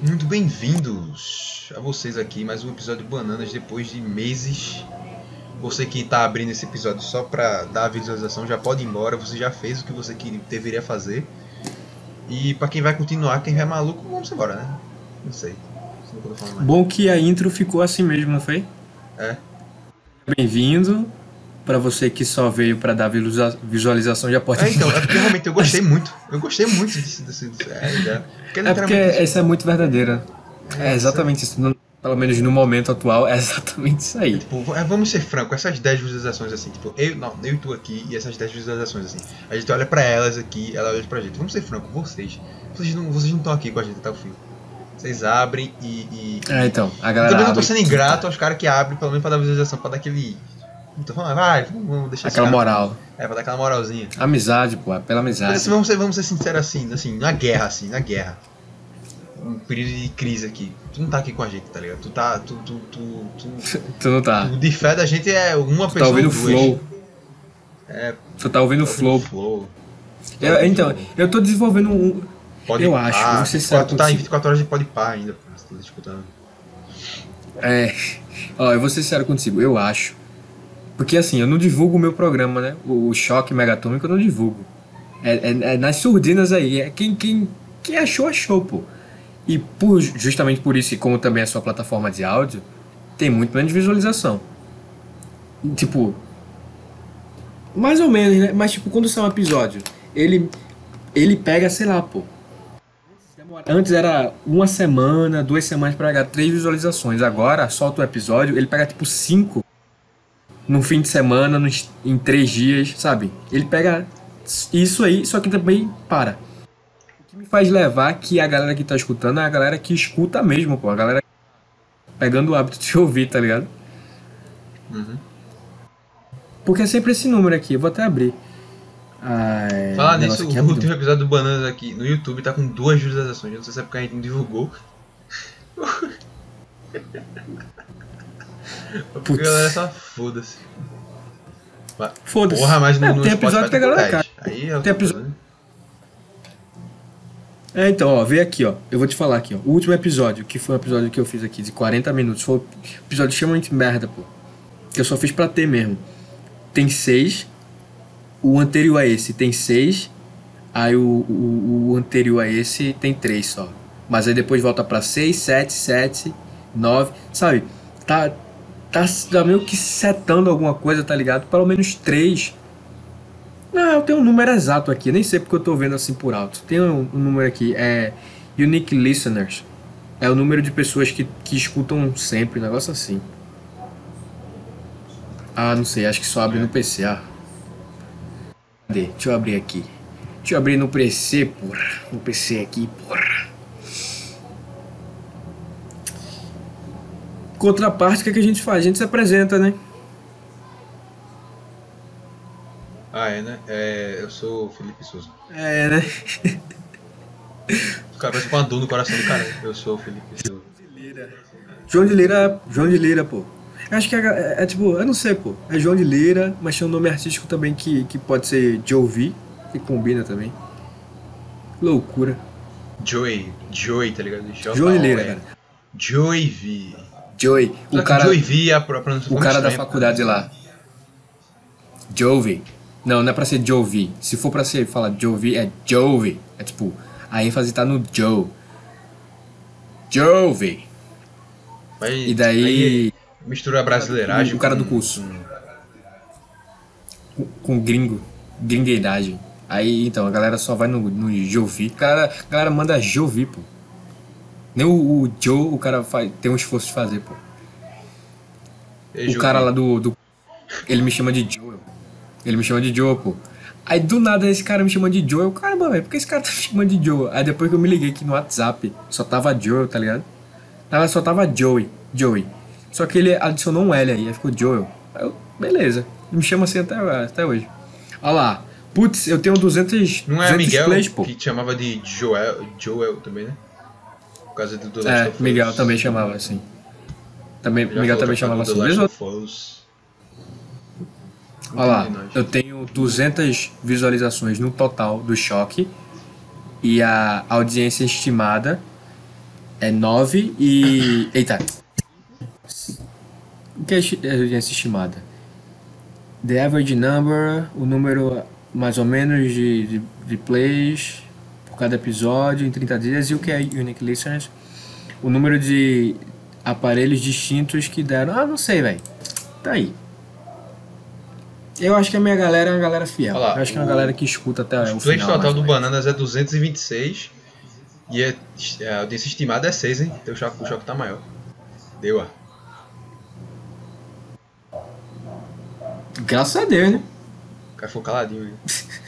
Muito bem-vindos a vocês aqui, mais um episódio de Bananas depois de meses. Você que está abrindo esse episódio só para dar a visualização já pode ir embora, você já fez o que você queria, deveria fazer. E para quem vai continuar, quem é maluco, vamos embora, né? Não sei. Não. Bom que a intro ficou assim mesmo, não foi? É. Bem-vindo. Pra você que só veio pra dar visualiza- visualização, já pode É, então, é porque realmente eu gostei muito. Eu gostei muito desse. desse, desse é, já. Porque É porque essa é muito verdadeira. É, É exatamente isso. Pelo menos no momento atual, é exatamente isso aí. Tipo, é, vamos ser francos, essas 10 visualizações assim, tipo, eu, não, eu e tu aqui e essas 10 visualizações assim, a gente olha pra elas aqui, ela olha pra gente. Vamos ser francos, vocês. Vocês não vocês não estão aqui com a gente até o fim. Vocês abrem e. e É, então, a eu galera. também não tô sendo ingrato aos caras que abrem, pelo menos pra dar visualização, pra dar aquele. Então vai, vamos, deixar Aquela moral. É, pra dar aquela moralzinha. Amizade, pô, é pela Mas amizade. assim, vamos ser, vamos ser sinceros assim, assim, na guerra, assim, na guerra. Um período de crise aqui. Tu não tá aqui com a gente, tá ligado? Tu tá. Tu, tu, tu, tu, Tu não tá. o de fé da gente é uma Tu tá pessoa. ouvindo o flow. É, Tu tá ouvindo o flow. flow. Eu- então, eu tô desenvolvendo um. Pode eu acho, pá, vou ser 24, sincero tá em contigo. 24 horas de pode pá ainda, pô, se tu tá escutando. É. Ó, eu vou ser sincero contigo, eu acho. Porque assim, eu não divulgo o meu programa, né? O, Choque Megatômico eu não divulgo. É, é- é nas surdinas aí. É quem, quem, quem achou, achou, pô. E por, justamente por isso, e como também é sua plataforma de áudio, tem muito menos visualização. Tipo. Mais ou menos, né? Mas tipo, quando sai um episódio, ele. Ele pega, sei lá, pô. Antes era uma semana, duas semanas pra pegar três visualizações. Agora, solta o episódio, ele pega tipo cinco num fim de semana, nos- em três dias, sabe? Ele pega isso aí, só que também para. O que me faz levar que a galera que tá escutando é a galera que escuta mesmo, pô. A galera pegando o hábito de ouvir, tá ligado? Uhum. Porque é sempre esse número aqui, eu vou até abrir. Ai, Falar o nisso, negócio o é último episódio do Bananas aqui no YouTube tá com duas visualizações. Eu não sei se é porque a gente não divulgou. Porque a galera só foda-se. Mas- Foda-se. Porra, mas É, no tem Spotify episódio que tá com galera 10. cai. Aí é Tem episódio- né? É, então, ó, vê aqui, ó. Eu vou te falar aqui, ó. O último episódio, que foi um episódio que eu fiz aqui de 40 minutos, foi um episódio extremamente merda, pô. Que eu só fiz pra ter mesmo. Tem seis. O anterior a esse tem seis. Aí o, o, o anterior a esse tem três só. Mas aí depois volta pra seis, sete, sete, nove. Sabe? Tá, tá, tá meio que setando alguma coisa, tá ligado? Pelo menos três. Não, eu tenho um número exato aqui, nem sei porque eu tô vendo assim por alto. Tem um, um número aqui, é Unique Listeners. É o número de pessoas que, que escutam sempre, um negócio assim. Ah, não sei, acho que só abre no PC, ah. Cadê? Deixa eu abrir aqui. Deixa eu abrir no PC, porra. No PC aqui, porra. Contraparte, o que, é que a gente faz? A gente se apresenta, né? Ah, é, né? É, eu sou o Felipe Souza. É, né? O cara parece com uma dor no coração do cara. Eu sou o Felipe Souza. João de Lira, João de Lira, pô. Acho que é, é- é tipo, eu não sei, pô. É João de Lira, mas tem um nome artístico também que, que pode ser Jovi, que combina também. Loucura. Joey. Joey, tá ligado? João de Lira, é. cara. Joey V. Joey, o cara, Joey V, a pro- a pronúncia o cara da faculdade lá. Jovi. Não, não é pra ser Jovi. Se for pra ser falar Jovi, é Jovi. É tipo, a ênfase tá no Joe. Jovi. Mas E daí, mistura a brasileiragem. o cara do curso. com, com gringo, gringueidade. Aí, então, a galera só vai no, no Jovi. A galera, a galera manda Jovi, pô. Nem o, o Joe, o cara faz, tem um esforço de fazer, pô. É O Joey. cara lá do, do. Ele me chama de Joe. Ele me chama de Joe, pô. Aí do nada esse cara me chama de Joe. Eu, caramba, velho, por que esse cara tá me chamando de Joe? Aí depois que eu me liguei que no WhatsApp só tava Joe, tá ligado? Tava, só tava Joey. Joey. Só que ele adicionou um L aí, aí ficou Joel. Aí eu, beleza. Ele me chama assim até, até hoje. Olha lá. Putz, eu tenho 200, Não é 200 Miguel plays, pô. que te chamava de Joel, Joel também, né? Causa do The Last É, of Us. Miguel também chamava assim. Também, Miguel também é chamava assim. Last ou of Us. Olha lá, eu tenho 200 visualizações no total do Choque e a audiência estimada É 9 e. Eita. O que é esti- é audiência estimada? The average number, o número mais ou menos de, de, de plays por cada episódio em 30 dias. E o que é unique listeners? O número de aparelhos distintos que deram. Ah, não sei, velho. Tá aí. Eu acho que a minha galera é uma galera fiel. Lá, Eu acho que é uma galera que escuta até o O play final. total mais do menos. Bananas é 226. E é, é, a audiência estimada é 6, hein? Então o choque, o choque tá maior. Deu, ó. Graças a Deus, né? O cara ficou caladinho aí.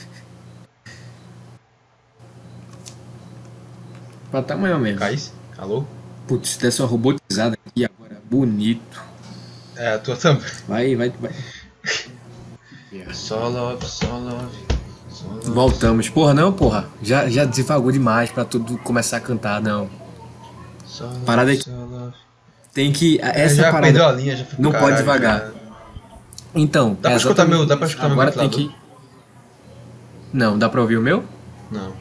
Pra tamanho mesmo. Caís? Alô? Putz, se desse uma robotizada aqui agora, bonito. É, a tua também. Vai, vai, vai. Só love, só love. Só love. Voltamos. Porra, não, porra. Já, já devagou demais pra tudo começar a cantar, não. Só love, Parada aqui. só love. Tem que. É, Essa já parada. perdeu a linha, já ficou Não pode caralho, devagar. já. Então. Dá pra é escutar meu- dá pra escutar meu Agora tem que. Não, dá pra ouvir o meu? Não.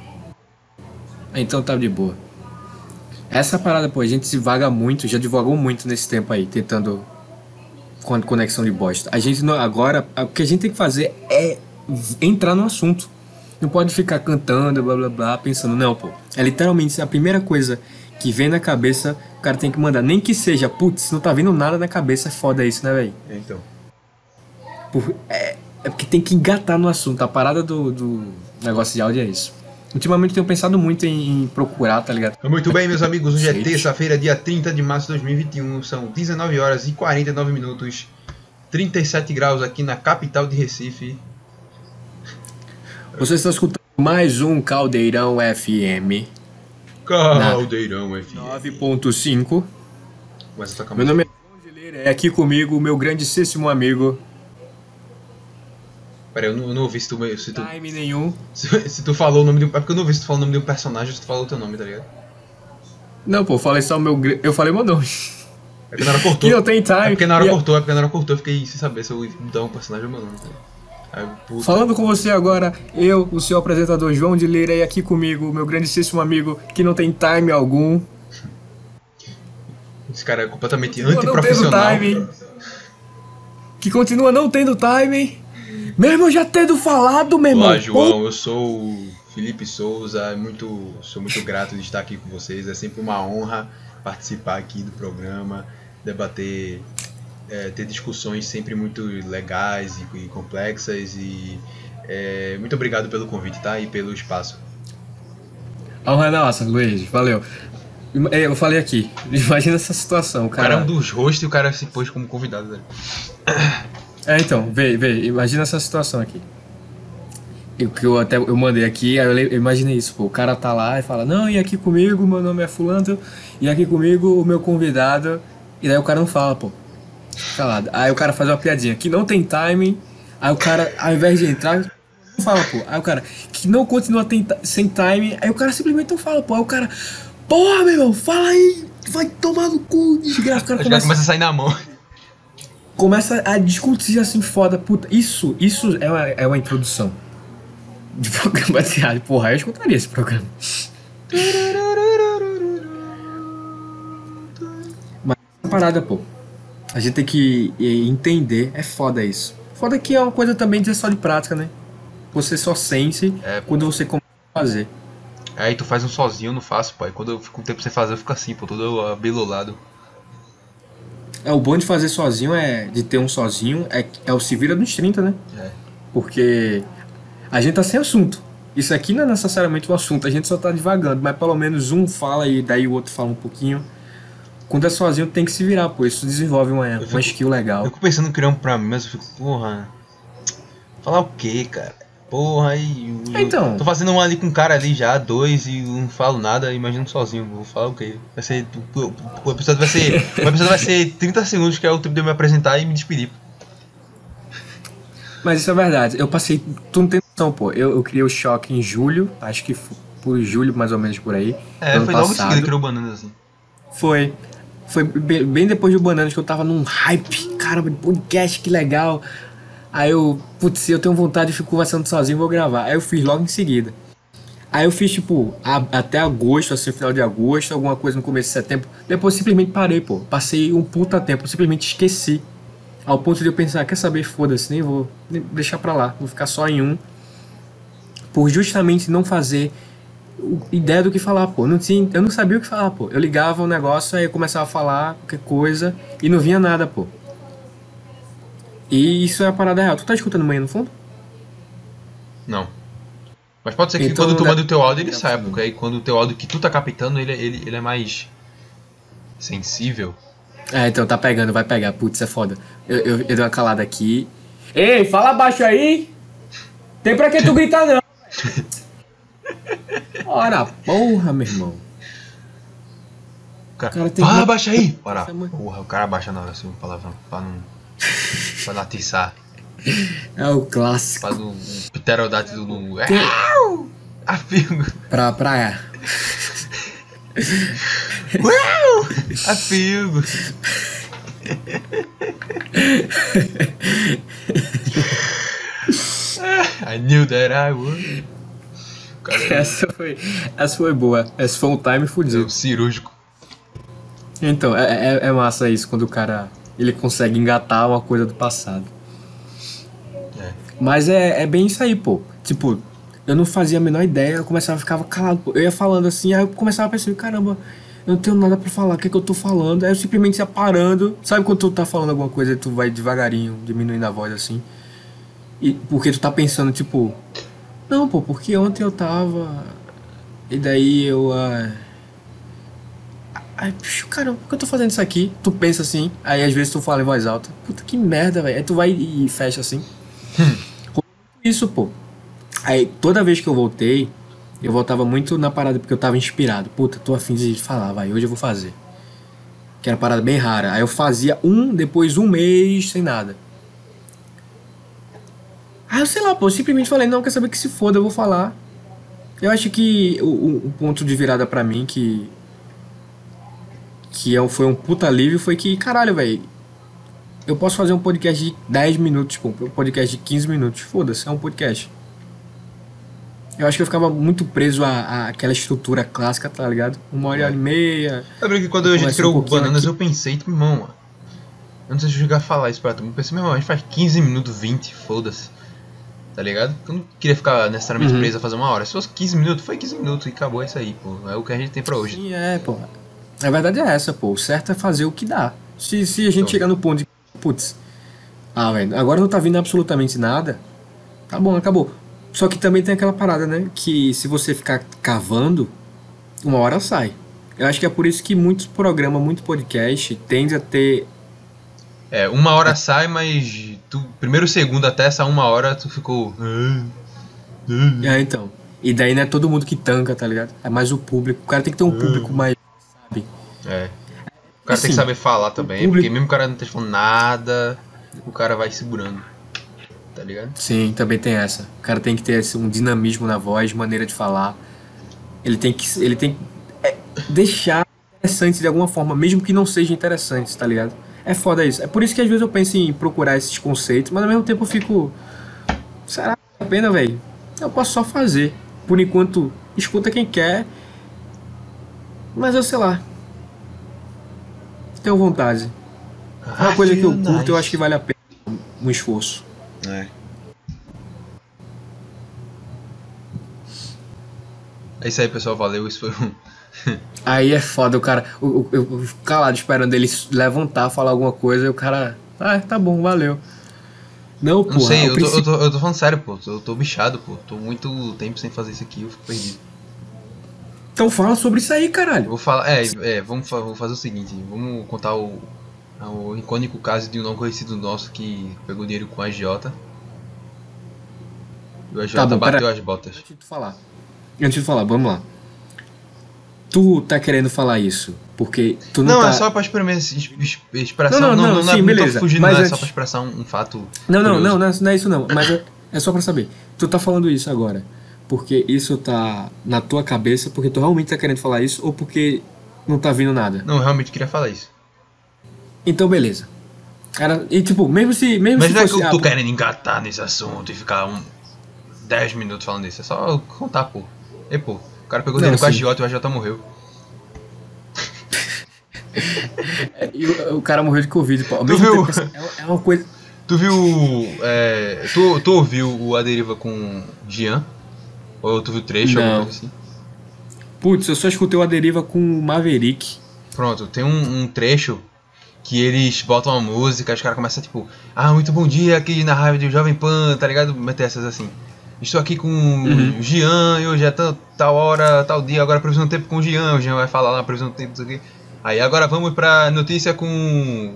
Então tá de boa. Essa parada, pô, a gente se vaga muito, já divagou muito nesse tempo aí, tentando con- conexão de bosta. A gente não, agora, o que a gente tem que fazer é entrar no assunto. Não pode ficar cantando, blá blá blá, pensando, não, pô. É literalmente a primeira coisa que vem na cabeça, o cara tem que mandar. Nem que seja, putz, não tá vindo nada na cabeça, é foda isso, né, velho? Então. Por- É, é porque tem que engatar no assunto. A parada do, do negócio de áudio é isso. Ultimamente tenho pensado muito em, procurar, tá ligado? Muito bem, meus amigos. Hoje é terça-feira, dia 30 de março de 2021. São 19 horas e 49 minutos. 37 graus aqui na capital de Recife. Você está escutando mais um Caldeirão FM Caldeirão FM. 9.5. Começa a tocar Meu nome é é aqui comigo o meu grandíssimo amigo. Peraí, eu não, eu não ouvi se tu, se, tu, Time nenhum. se, se tu falou o nome de um. É porque eu não ouvi se tu falou o nome de um personagem se tu falou o teu nome, tá ligado? Não, pô, eu falei só o meu. Eu falei meu nome. É porque na hora Que cortou. não tem É time. porque na hora E- cortou, é porque na hora cortou, eu fiquei sem saber se eu ia mudar um personagem ou meu nome. tá ligado? Eu, Falando com você agora, eu, o seu apresentador João de Leira, e aqui comigo meu grandíssimo amigo que não tem time algum. esse cara é completamente Continua não tendo antiprofissional. time. Que continua não tendo time. Mesmo já tendo falado, meu irmão. Olá, João. Eu sou o Felipe Souza. é Muito, sou muito grato de estar aqui com vocês. É sempre uma honra participar aqui do programa, debater, é, ter discussões sempre muito legais e, e complexas. E é, muito obrigado pelo convite, tá? E pelo espaço. A honra é nossa, Luiz. Valeu. Eu falei aqui. Imagina essa situação, O cara é cara. um dos hosts e o cara se pôs como convidado. Né? É, então, vê, vê, imagina essa situação aqui. Eu, que eu até eu mandei aqui, aí eu, imaginei isso, pô, o cara tá lá e fala, não, e aqui comigo, meu nome é fulano, e aqui comigo o meu convidado, e daí o cara não fala, pô. Calado. Aí o cara faz uma piadinha que não tem timing, aí o cara, ao invés de entrar, não fala, pô. Aí o cara, que não continua sem timing, aí o cara simplesmente não fala, pô. Aí o cara, porra, meu irmão, fala aí, vai tomar no cu, desgraça. O cara Já começa começa a sair na mão. Começa a discutir assim foda, puta. Isso, isso é uma, é uma introdução de programa de rádio. Porra, eu escutaria esse programa. Mas essa parada, pô. A gente tem que entender. É foda isso. Foda que é uma coisa também de só de prática, né? Você só sente É. quando você começa a fazer. Aí tu faz um sozinho, eu não faço, pai. Quando eu fico um tempo sem fazer, eu fico assim, pô, todo abilolado. É, o bom de fazer sozinho é. De ter um sozinho é, é o se vira dos 30, né? É. Porque a gente tá sem assunto. Isso aqui não é necessariamente um assunto, a gente só tá divagando, mas pelo menos um fala e daí o outro fala um pouquinho. Quando é sozinho tem que se virar, pô. Isso desenvolve uma, uma fico- skill Eu legal. fico pensando em criar um pra mim, mas eu fico, porra. Falar o quê, cara? Porra, aí. eu- Então. Tô fazendo um ali com um cara ali já, dois, e não falo nada, imagino sozinho. Vou falar o quê? Vai ser. O, o- o episódio vai ser. o episódio vai ser 30 segundos, que é o tempo de eu me apresentar e me despedir. Mas isso é verdade. Eu passei. Tu não tem noção, pô. Eu, eu criei o choque em julho, acho que por julho mais ou menos por aí. É, foi logo em passado. seguida que criou bananas assim. Foi. Foi bem, bem depois do Bananas que eu tava num hype. Caramba, de podcast, que legal. Aí eu, putz, eu tenho vontade de ficar conversando sozinho, vou gravar. Aí eu fiz logo em seguida. Aí eu fiz, tipo, a- até agosto, assim, final de agosto, alguma coisa no começo de setembro. Depois simplesmente parei, pô. Passei um puta tempo, simplesmente esqueci. Ao ponto de eu pensar, quer saber, foda-se, nem vou nem deixar pra lá. Vou ficar só em um. Por justamente não fazer ideia do que falar, pô. Não tinha, eu não sabia o que falar, pô. Eu ligava o negócio, aí eu começava a falar qualquer coisa e não vinha nada, pô. E isso é a parada real. Tu tá escutando manhã no fundo? Não. Mas pode ser que Então quando tu manda o teu áudio ele saia, porque aí quando o teu áudio que tu tá captando, ele, ele, ele é mais sensível. É, então tá pegando, vai pegar. Putz, é foda. Eu, eu, eu dei uma calada aqui. Ei, fala baixo aí! Tem pra que tu gritar não! Ora, porra, meu irmão. O cara, Cara, tem Fala, uma- abaixa aí! Ora, mãe- porra, o cara abaixa na hora assim, palavrão, pra não. Pra não atiçar. É o clássico. Pra não. O pterodátilo não. É, afigo! Pra praia. Afigo! I knew that I would. O cara é Essa foi, essa foi boa. Essa foi um time fudido. um cirúrgico. Então, é, é, é massa isso, quando o cara ele consegue engatar uma coisa do passado. É. Mas é, é bem isso aí, pô. Tipo, eu não fazia a menor ideia, eu começava a ficar calado. pô. Eu ia falando assim, aí eu começava a perceber, caramba, eu não tenho nada pra falar, o que é que eu tô falando? Aí eu simplesmente ia parando. Sabe quando tu tá falando alguma coisa e tu vai devagarinho, diminuindo a voz assim? E porque tu tá pensando, tipo, não, pô, porque ontem eu tava. E daí eu. ah, Ai, puxa, caramba, por que eu tô fazendo isso aqui? Tu pensa assim, aí às vezes tu fala em voz alta. Puta que merda, velho. Aí tu vai e fecha assim. Isso, pô. Aí toda vez que eu voltei, eu voltava muito na parada porque eu tava inspirado. Puta, tô afim de falar, vai, hoje eu vou fazer. Que era uma parada bem rara. Aí eu fazia um, depois um mês sem nada. Aí eu sei lá, pô, eu simplesmente falei, não, quer saber que se foda, eu vou falar. Eu acho que o, o- o ponto de virada pra mim, que. Que é foi um puta alívio, foi que, caralho, velho. Eu posso fazer um podcast de 10 minutos, tipo, um podcast de 15 minutos. Foda-se, é um podcast. Eu acho que eu ficava muito preso àquela estrutura clássica, tá ligado? Uma hora e meia. Lembra que quando a gente criou um o Bananas, aqui. eu pensei, tipo, irmão, eu não sei se eu chegar a falar isso pra tu, eu pensei, meu irmão, a gente faz 15 minutos, 20, foda-se. Tá ligado? Eu não queria ficar necessariamente Uhum. preso a fazer uma hora. Se fosse 15 minutos, foi 15 minutos e acabou isso aí, pô. É o que a gente tem pra hoje. Sim, é, pô. A verdade é essa, pô. O certo é fazer o que dá. Se, se a gente Então. chegar no ponto de. Putz. Ah, velho, agora não tá vindo absolutamente nada. Tá bom, acabou. Só que também tem aquela parada, né? Que se você ficar cavando, uma hora sai. Eu acho que é por isso que muitos programas, muito podcast, tende a ter. É, uma hora sai, mas tu, primeiro segundo até essa uma hora tu ficou. É, então. E daí não é todo mundo que tanca, tá ligado? É mais o público. O cara tem que ter um público mais. É. O cara tem Assim, que saber falar também, público- porque mesmo o cara não esteja falando nada, o cara vai segurando. Tá ligado? Sim, também tem essa. O cara tem que ter esse- um dinamismo na voz, maneira de falar. Ele tem que, ele tem que é, deixar interessante de alguma forma, mesmo que não seja interessante, tá ligado? É foda isso. É por isso que às vezes eu penso em procurar esses conceitos, mas ao mesmo tempo eu fico. Será que vale a pena, velho? Eu posso só fazer. Por enquanto, escuta quem quer. Mas eu sei lá. Tenho vontade. É uma coisa que eu curto, eu acho que vale a pena um esforço. É. É isso aí, pessoal. Valeu. Isso foi um. Aí é foda, o cara. Eu calado esperando ele levantar, falar alguma coisa, e o cara. Ah, tá bom, valeu. Não, pô. Não sei, eu tô, eu, tô, eu tô falando sério, pô. Eu tô bichado, pô. Tô muito tempo sem fazer isso aqui, eu fico perdido. Então fala sobre isso aí, caralho. vou falar. É, é vamos, fazer o seguinte: vamos contar o, o icônico caso de um não conhecido nosso que pegou dinheiro com a agiota. E o agiota Tá bom, bateu pera- as botas. Antes de tu falar. Antes de falar, vamos lá. Tu tá querendo falar isso porque tu não, Não, tá. é só pra expressar. Não, Não, não, não, não, não, é- sim, beleza. fugindo, Mas não, é antes- só pra expressar um, um fato. Não, não, não, é- não é isso não. Mas é, é só pra saber. Tu tá falando isso agora porque isso tá na tua cabeça, porque tu realmente tá querendo falar isso, ou porque não tá vindo nada? Não, eu realmente queria falar isso. Então, beleza. Cara, e tipo, mesmo se. Mesmo Mas se não é que fosse, eu tô ah, querendo engatar nesse assunto e ficar um 10 minutos falando isso. É só contar, pô. E pô, o cara pegou dinheiro com a e o agiota morreu. É, e o, o cara morreu de Covid, pô. Ao Tu mesmo viu? tempo, assim, é, é uma coisa. Tu viu. É, tu, tu ouviu o A Deriva com Jean? Ou tu viu trecho, alguma coisa assim? Putz, eu só escutei o A Deriva com o Maverick. Pronto, tem um, um trecho que eles botam uma música, os caras começam tipo, ah, muito bom dia aqui na rádio do Jovem Pan, tá ligado? Meter essas assim. Estou aqui com Uhum. o Jean e hoje é tal, tal hora, tal dia, agora previsão do tempo com o Jean, o Jean vai falar lá previsão do tempo, isso aqui. Aí agora vamos pra notícia com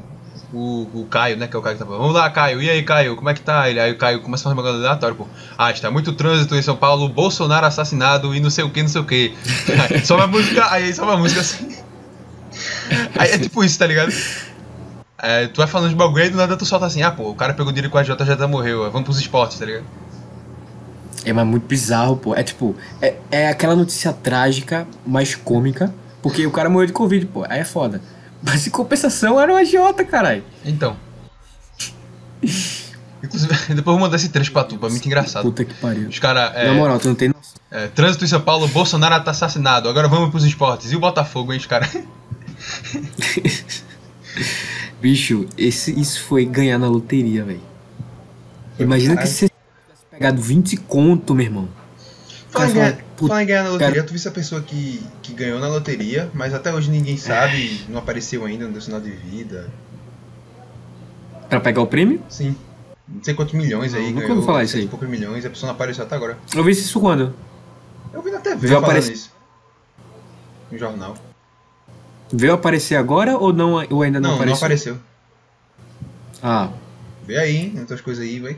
o, o Caio, né? Que é o Caio que tá falando. Vamos lá, Caio. E aí, Caio, como é que tá? Ele, aí o Caio começa a fazer uma bagulho aleatório, pô. Ah, está muito trânsito em São Paulo, Bolsonaro assassinado e não sei o que, não sei o que. só uma música, aí só uma música assim. Aí é tipo isso, tá ligado? É, tu vai falando de bagulho e do nada tu solta assim, ah pô, o cara pegou dinheiro com a tá morreu, vamos pros esportes, tá ligado? É, mas muito bizarro, pô. É tipo, é, é aquela notícia trágica, mas cômica, porque o cara morreu de Covid, pô. Aí é foda. Mas em compensação era um agiota, caralho. Então. Inclusive, depois eu vou mandar esse trecho pra tu, pra muito engraçado. Puta que pariu. Os caras, é, Na moral, tu não tem noção. é, trânsito em São Paulo, Bolsonaro tá assassinado, agora vamos pros esportes. E o Botafogo, hein, os caras? Bicho, esse, isso foi ganhar na loteria, velho. Imagina que Caralho. você tivesse pegado 20 conto, meu irmão. Fala em, Cara, ganhar, puta, fala em ganhar na loteria, cara- tu visse a pessoa que, que ganhou na loteria, mas até hoje ninguém sabe, não apareceu ainda, não deu sinal de vida. Pra pegar o prêmio? Sim. Não sei quantos milhões aí, Não, nunca ganhou ouvi falar isso aí. poucos milhões, a pessoa não apareceu até agora. Eu vi isso quando? Eu vi na TV Viu falando aparecer- isso. No jornal. Veio aparecer agora ou, não, ou ainda não, Não, não apareceu? apareceu. Ah. Vê aí, hein, outras coisas aí, vai. O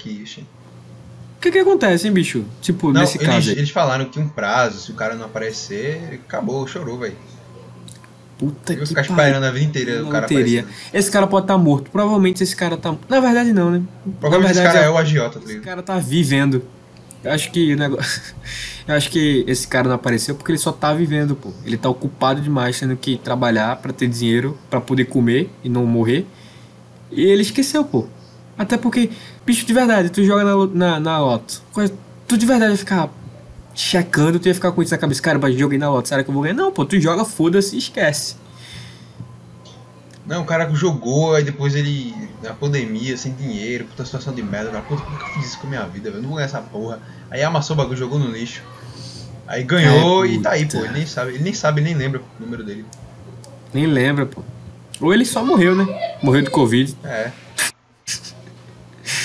que que acontece, hein, bicho? Tipo, Não, nesse eles, caso aí. eles falaram que tinha um prazo, se o cara não aparecer, acabou, chorou, velho. Puta Eu que ficar esperando a vida inteira o Não cara teria. Esse cara pode estar morto. Provavelmente esse cara tá. Na verdade, não, né? Provavelmente esse Na verdade, cara é o agiota, tá Esse cara tá vivendo. Eu acho que o negócio. Eu acho que esse cara não apareceu porque ele só tá vivendo, pô. Ele tá ocupado demais, tendo que trabalhar pra ter dinheiro pra poder comer e não morrer. E ele esqueceu, pô. Até porque, bicho, de verdade, tu joga na, na, na loto. Tu de verdade ia ficar checando, tu ia ficar com isso na cabeça. Cara, mas joguei na loto, será que eu vou ganhar? Não, pô, tu joga, foda-se e esquece. Não, o cara jogou, aí depois ele, na pandemia, sem dinheiro, puta situação de merda, cara, puta, por que eu fiz isso com a minha vida, velho? Eu não vou ganhar essa porra. Aí amassou o bagulho, jogou no lixo. Aí ganhou Ai, e tá aí, pô. Ele nem sabe, ele nem sabe, nem lembra o número dele. Nem lembra, pô. Ou ele só morreu, né? Morreu de Covid. É.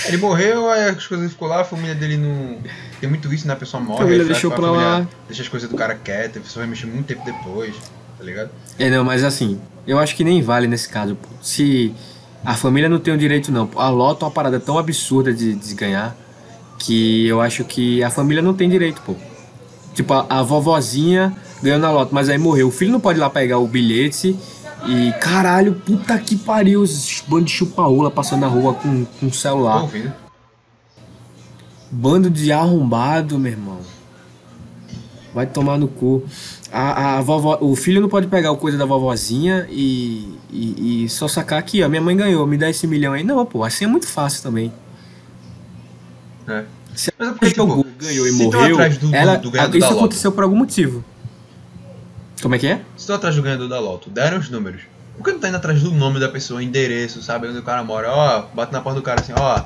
Ele morreu, aí as coisas ficou lá, a família dele não. Tem muito isso, né? A pessoa morre, família aí faz- deixou a pra família lá. Deixa as coisas do cara quietas, a pessoa vai mexer muito tempo depois, tá ligado? É, não, mas assim, eu acho que nem vale nesse caso, pô. Se a família não tem o direito, não. A loto é uma parada tão absurda de, de ganhar que eu acho que a família não tem direito, pô. Tipo, a, a vovozinha ganhou na loto, mas aí morreu. O filho não pode ir lá pegar o bilhete e, caralho, puta que pariu, os bando de chupaola passando na rua com, com celular. ouvindo. Bando de arrombado, meu irmão. Vai tomar no cu. A, a vovó, o filho não pode pegar o coisa da vovozinha e, e, e só sacar aqui, ó. Minha mãe ganhou, me dá esse milhão aí. Não, pô, assim é muito fácil também. É. Se Mas é ela porque, tipo, jogou, ganhou e se morreu, do- ela, do isso aconteceu por algum motivo. Como é que é? Estou atrás do ganhador da loto, deram os números. Por que não tá indo atrás do nome da pessoa, endereço, sabe? Onde o cara mora? Ó, bate na porta do cara assim, ó,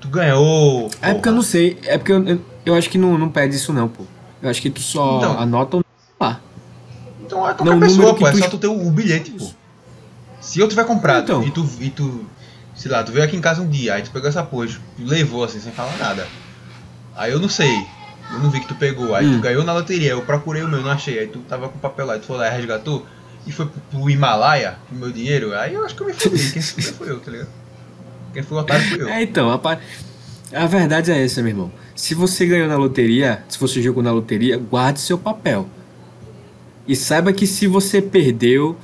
tu ganhou. É porque eu não sei, é porque eu, eu, eu acho que não, não pede isso não, pô. Eu acho que tu só Então. anota o lá. Então é qualquer Não, pessoa, pô, é tu só tu ter o, o bilhete, pô. Se eu tiver comprado Então. e tu, e tu, sei lá, tu veio aqui em casa um dia, aí tu pegou essa porra, tu levou assim, sem falar nada. Aí eu não sei, eu não vi que tu pegou, aí Hum. tu ganhou na loteria, eu procurei o meu, não achei, aí tu tava com o papel lá, tu foi lá e resgatou, e foi pro, pro Himalaia, o meu dinheiro, aí eu acho que eu me fudi, quem se foi eu, tá ligado? Quem foi o otário foi eu. É, então, a, pa- a verdade é essa, meu irmão. Se você ganhou na loteria, se você jogou na loteria, guarde seu papel. E saiba que se você perdeu,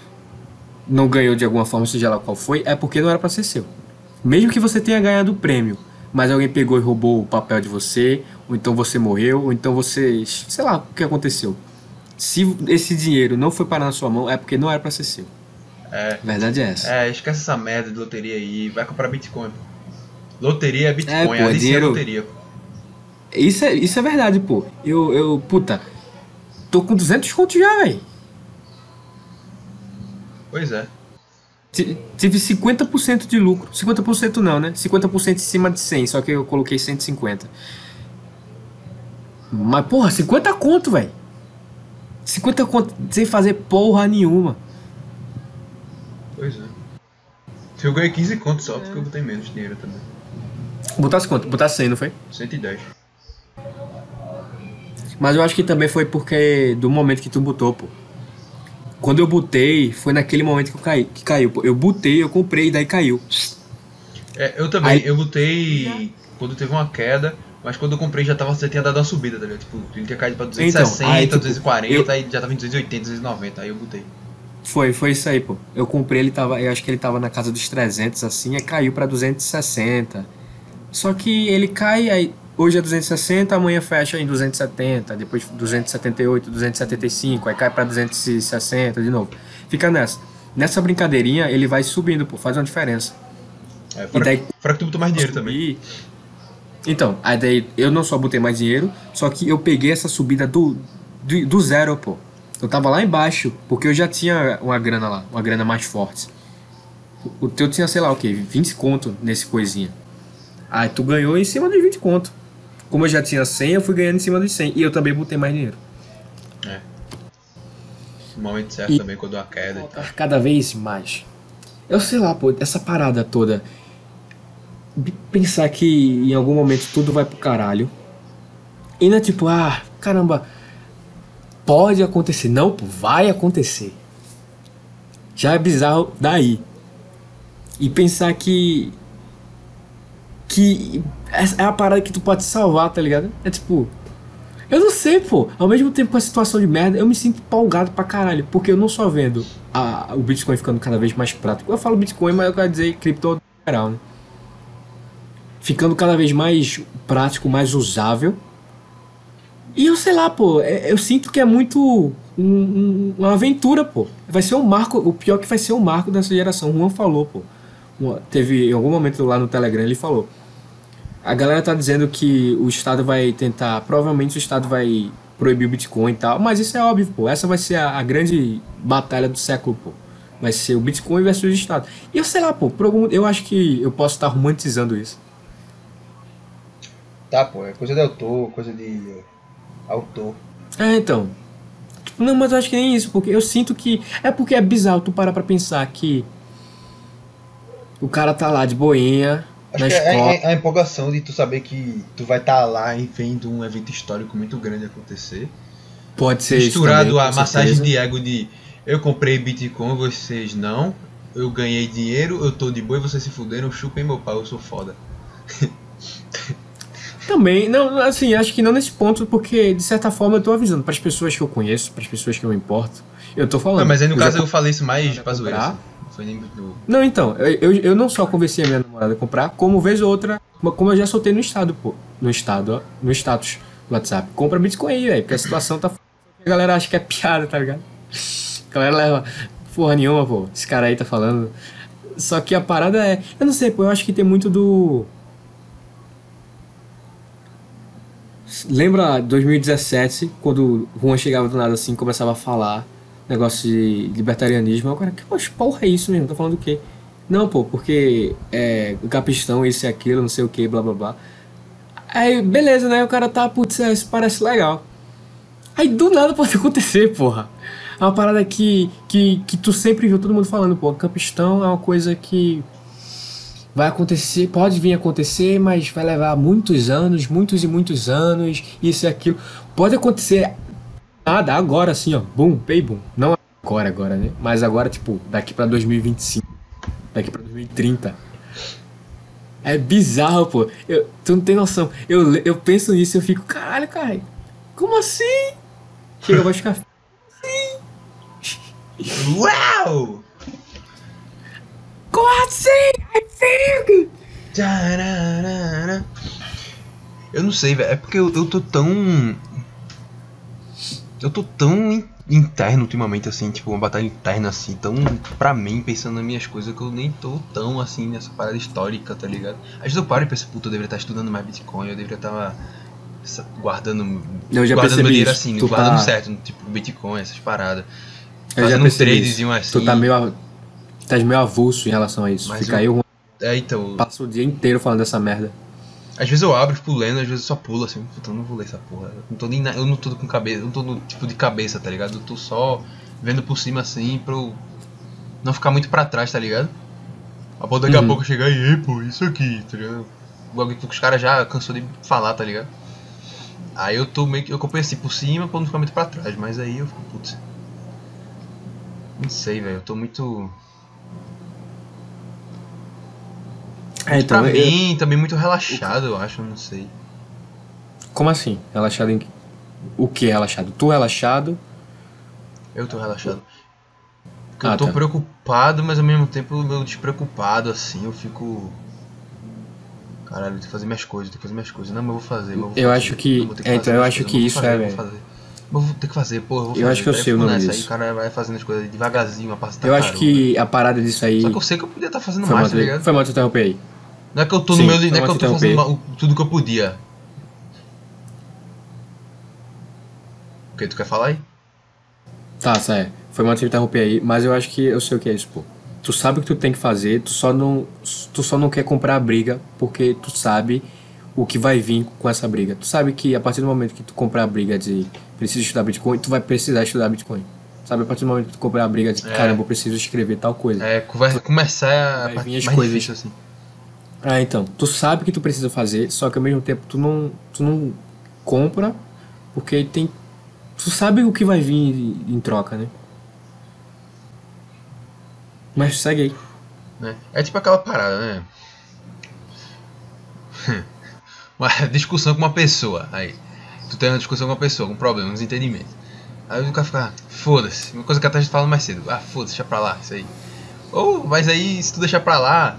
não ganhou de alguma forma, seja lá qual foi, é porque não era pra ser seu. Mesmo que você tenha ganhado o prêmio, mas alguém pegou e roubou o papel de você, ou então você morreu, ou então você. sei lá o que aconteceu. Se esse dinheiro não foi parar na sua mão, é porque não era pra ser seu. É. Verdade é essa. É, esquece essa merda de loteria aí, vai comprar Bitcoin. Loteria é Bitcoin, É, pô, ali sim é dinheiro- loteria. pô. Isso é, isso é verdade, pô. Eu, eu, puta. tô com 200 contos já, velho. Pois é. Ti- Tive 50% de lucro. 50% não, né? 50% em cima de 100, só que eu coloquei 150. Mas, porra, 50 conto, velho. 50 conto sem fazer porra nenhuma. Pois é. Eu ganhei 15 contos só porque eu botei menos dinheiro também. Botasse quanto? Botasse 100, não foi? 110. Mas eu acho que também foi porque do momento que tu botou, pô. Quando eu botei, foi naquele momento que eu caí, que caiu, pô. Eu botei, eu comprei, daí caiu. É, eu também, Aí- eu botei quando teve uma queda, mas quando eu comprei já, tava, já tinha dado uma subida, tá ligado? Tipo, ele tinha caído pra 260, Então, aí, tipo, 240, eu- aí já tava em 280, 290, aí eu botei. Foi, foi isso aí, pô. Eu comprei, ele tava, eu acho que ele tava na casa dos 300 assim, aí caiu pra 260. Só que ele cai aí hoje é 260, amanhã fecha em 270, depois 278, 275, aí cai pra 260 de novo. Fica nessa. Nessa brincadeirinha, ele vai subindo, pô, faz uma diferença. É, fora, daí- que- fora que tu botou mais dinheiro também. Então, aí daí eu não só botei mais dinheiro, só que eu peguei essa subida do, do, do zero, pô. Eu tava lá embaixo, porque eu já tinha uma grana lá, uma grana mais forte. O- O teu tinha, sei lá o que, 20 conto nesse coisinha. Aí tu ganhou em cima dos 20 conto. Como eu já tinha 100, eu fui ganhando em cima dos 100. E eu também botei mais dinheiro. No momento certo E- também, quando a queda e tal. Cada vez mais. Eu sei lá, pô, essa parada toda. Pensar que em algum momento tudo vai pro caralho. E não é tipo, ah, caramba, pode acontecer. Não, pô, vai acontecer. Já é bizarro daí. E pensar que. Que é a parada que tu pode salvar, tá ligado? É tipo. Eu não sei, pô. Ao mesmo tempo com a situação de merda, eu me sinto empolgado pra caralho. Porque eu não só vendo a- o Bitcoin ficando cada vez mais prático. Eu falo Bitcoin, mas eu quero dizer cripto geral, né? Ficando cada vez mais prático, mais usável. E eu sei lá, pô, é- eu sinto que é muito um- um- uma aventura, pô. Vai ser um marco, o pior é que vai ser um marco dessa geração. O Juan falou, pô. Teve em algum momento lá no Telegram ele falou. A galera tá dizendo que o Estado vai tentar, provavelmente o Estado vai proibir o Bitcoin e tal, mas isso é óbvio, pô. Essa vai ser a, a grande batalha do século, pô. Vai ser o Bitcoin versus o Estado. E eu sei lá, pô, por algum, eu acho que eu posso estar romantizando isso. Tá, pô, é coisa de autor, coisa de autor. É, então. Tipo, Não, mas eu acho que nem isso, porque eu sinto que. É porque é bizarro tu parar pra pensar que. O cara tá lá de boinha, Acho na que é, escola. é- é a empolgação de tu saber que tu vai estar lá e vendo um evento histórico muito grande acontecer. Pode ser Misturado também, a massagem certeza. de ego de eu comprei Bitcoin, vocês não. Eu ganhei dinheiro, eu tô de boa e vocês se fuderam, chupem meu pau, eu sou foda. Também, não, assim, acho que não nesse ponto, porque de certa forma eu tô avisando pras pessoas que eu conheço, pras pessoas que eu importo. Eu tô falando. Não, mas aí no eu caso já- eu falei isso mais Pra zoeira. assim. Não foi nem no... Não, então, eu, eu, não só convenci a minha namorada a comprar, como vez ou outra, como eu já soltei no estado, pô. No estado, ó, no status do WhatsApp. Compra Bitcoin aí, velho, porque a situação tá. A galera acha que é piada, tá ligado? A galera leva porra nenhuma, pô. Esse cara aí tá falando. Só que a parada é. Eu não sei, pô, eu acho que tem muito do. Lembra 2017, quando o Juan chegava do nada assim começava a falar negócio de libertarianismo? Agora, que poxa, porra é isso mesmo? Tá falando do quê? Não, pô, porque é, o capistão, isso e aquilo, não sei o que, blá blá blá. Aí, beleza, né? O cara tá, putz, é, isso parece legal. Aí do nada pode acontecer, porra. É uma parada que, que, que tu sempre viu todo mundo falando, pô, capistão é uma coisa que vai acontecer, pode vir acontecer, mas vai levar muitos anos, muitos e muitos anos, isso e aquilo. Pode acontecer nada agora assim, ó, boom, pay boom. Não agora, agora, né? Mas agora, tipo, daqui pra 2025, daqui pra 2030. É bizarro, pô. Eu, tu não tem noção. Eu, eu penso nisso eu fico, caralho, cara, como assim? Chega, eu vou ficar. Uau! Como assim? I think! Eu não sei, velho. É porque eu, eu tô tão. Eu tô tão in- interno ultimamente, assim, tipo, uma batalha interna, assim, tão pra mim, pensando nas minhas coisas, que eu nem tô tão, assim, nessa parada histórica, tá ligado? Às vezes eu paro e penso, puta, eu deveria estar estudando mais Bitcoin, eu deveria estar essa- guardando, Eu já guardando meu dinheiro isso. assim, Tu guardando tá- certo, tipo Bitcoin, essas paradas. Eu já Fazendo um percebi isso. tradezinho assim. Tu tá meio, a- tá meio avulso em relação a isso. Mas Fica eu- aí, É, então, passo o dia inteiro falando dessa merda. às vezes eu abro, fico lendo, às vezes eu só pulo assim, puta, eu não vou ler essa porra. Eu não tô nem na- eu não tô com cabeça, eu não tô no tipo de cabeça, tá ligado? Eu tô só vendo por cima assim pra eu não ficar muito pra trás, tá ligado? A ponto daqui a Uhum. pouco chegar e, "Ei, pô, isso aqui, tá ligado? Logo que os caras já cansou de falar, tá ligado? Aí eu tô meio que. Eu acompanho assim por cima pra não ficar muito pra trás, mas aí eu fico, putz. Não sei, velho, eu tô muito. É, então, pra eu- mim, também muito relaxado, eu acho, não sei. como assim? Relaxado em. O que relaxado? Tu relaxado? Eu tô relaxado. Porque Ah, eu tô tá. preocupado, mas ao mesmo tempo eu despreocupado, assim, eu fico. Caralho, eu tenho que fazer minhas coisas, tenho que fazer minhas coisas. Não, mas eu vou fazer. Eu, vou Eu fazer. acho que- Não, é, então eu acho coisas, que eu isso fazer, é, eu velho. Mas eu vou ter que fazer, porra, eu vou Eu fazer. acho que eu Aí sei o nome disso. Aí o cara vai fazendo as coisas devagarzinho, uma passa Eu acho que a parada disso aí. Só que eu sei que eu podia estar fazendo Foi mais, tá ligado? foi mal te interromper aí. Não é que eu tô Sim, no meu. Não é que eu tô te fazendo interromper. ma- o- tudo que eu podia. O que tu quer falar aí? Tá, sério. Foi mal te interromper aí, mas eu acho que eu sei o que é isso, pô. Tu sabe o que tu tem que fazer, tu só não, tu só não quer comprar a briga porque tu sabe o que vai vir com essa briga. Tu sabe que a partir do momento que tu comprar a briga de preciso estudar Bitcoin, tu vai precisar estudar Bitcoin. Sabe, a partir do momento que tu comprar a briga de É. caramba, eu preciso escrever tal coisa. É, vai começar a Vai vir as coisas. assim. Ah, então, tu sabe que tu precisa fazer, só que ao mesmo tempo tu não, tu não compra porque tem tu sabe o que vai vir em troca, né? Mas segue aí. né? É tipo aquela parada, né? uma discussão com uma pessoa. Aí, tu tem uma discussão com uma pessoa, com um problema, um desentendimento. Aí o cara fica, ah, foda-se. Uma coisa que até a gente falando mais cedo. Ah, foda-se, deixa pra lá, isso aí. Ou, mas aí, se tu deixar pra lá,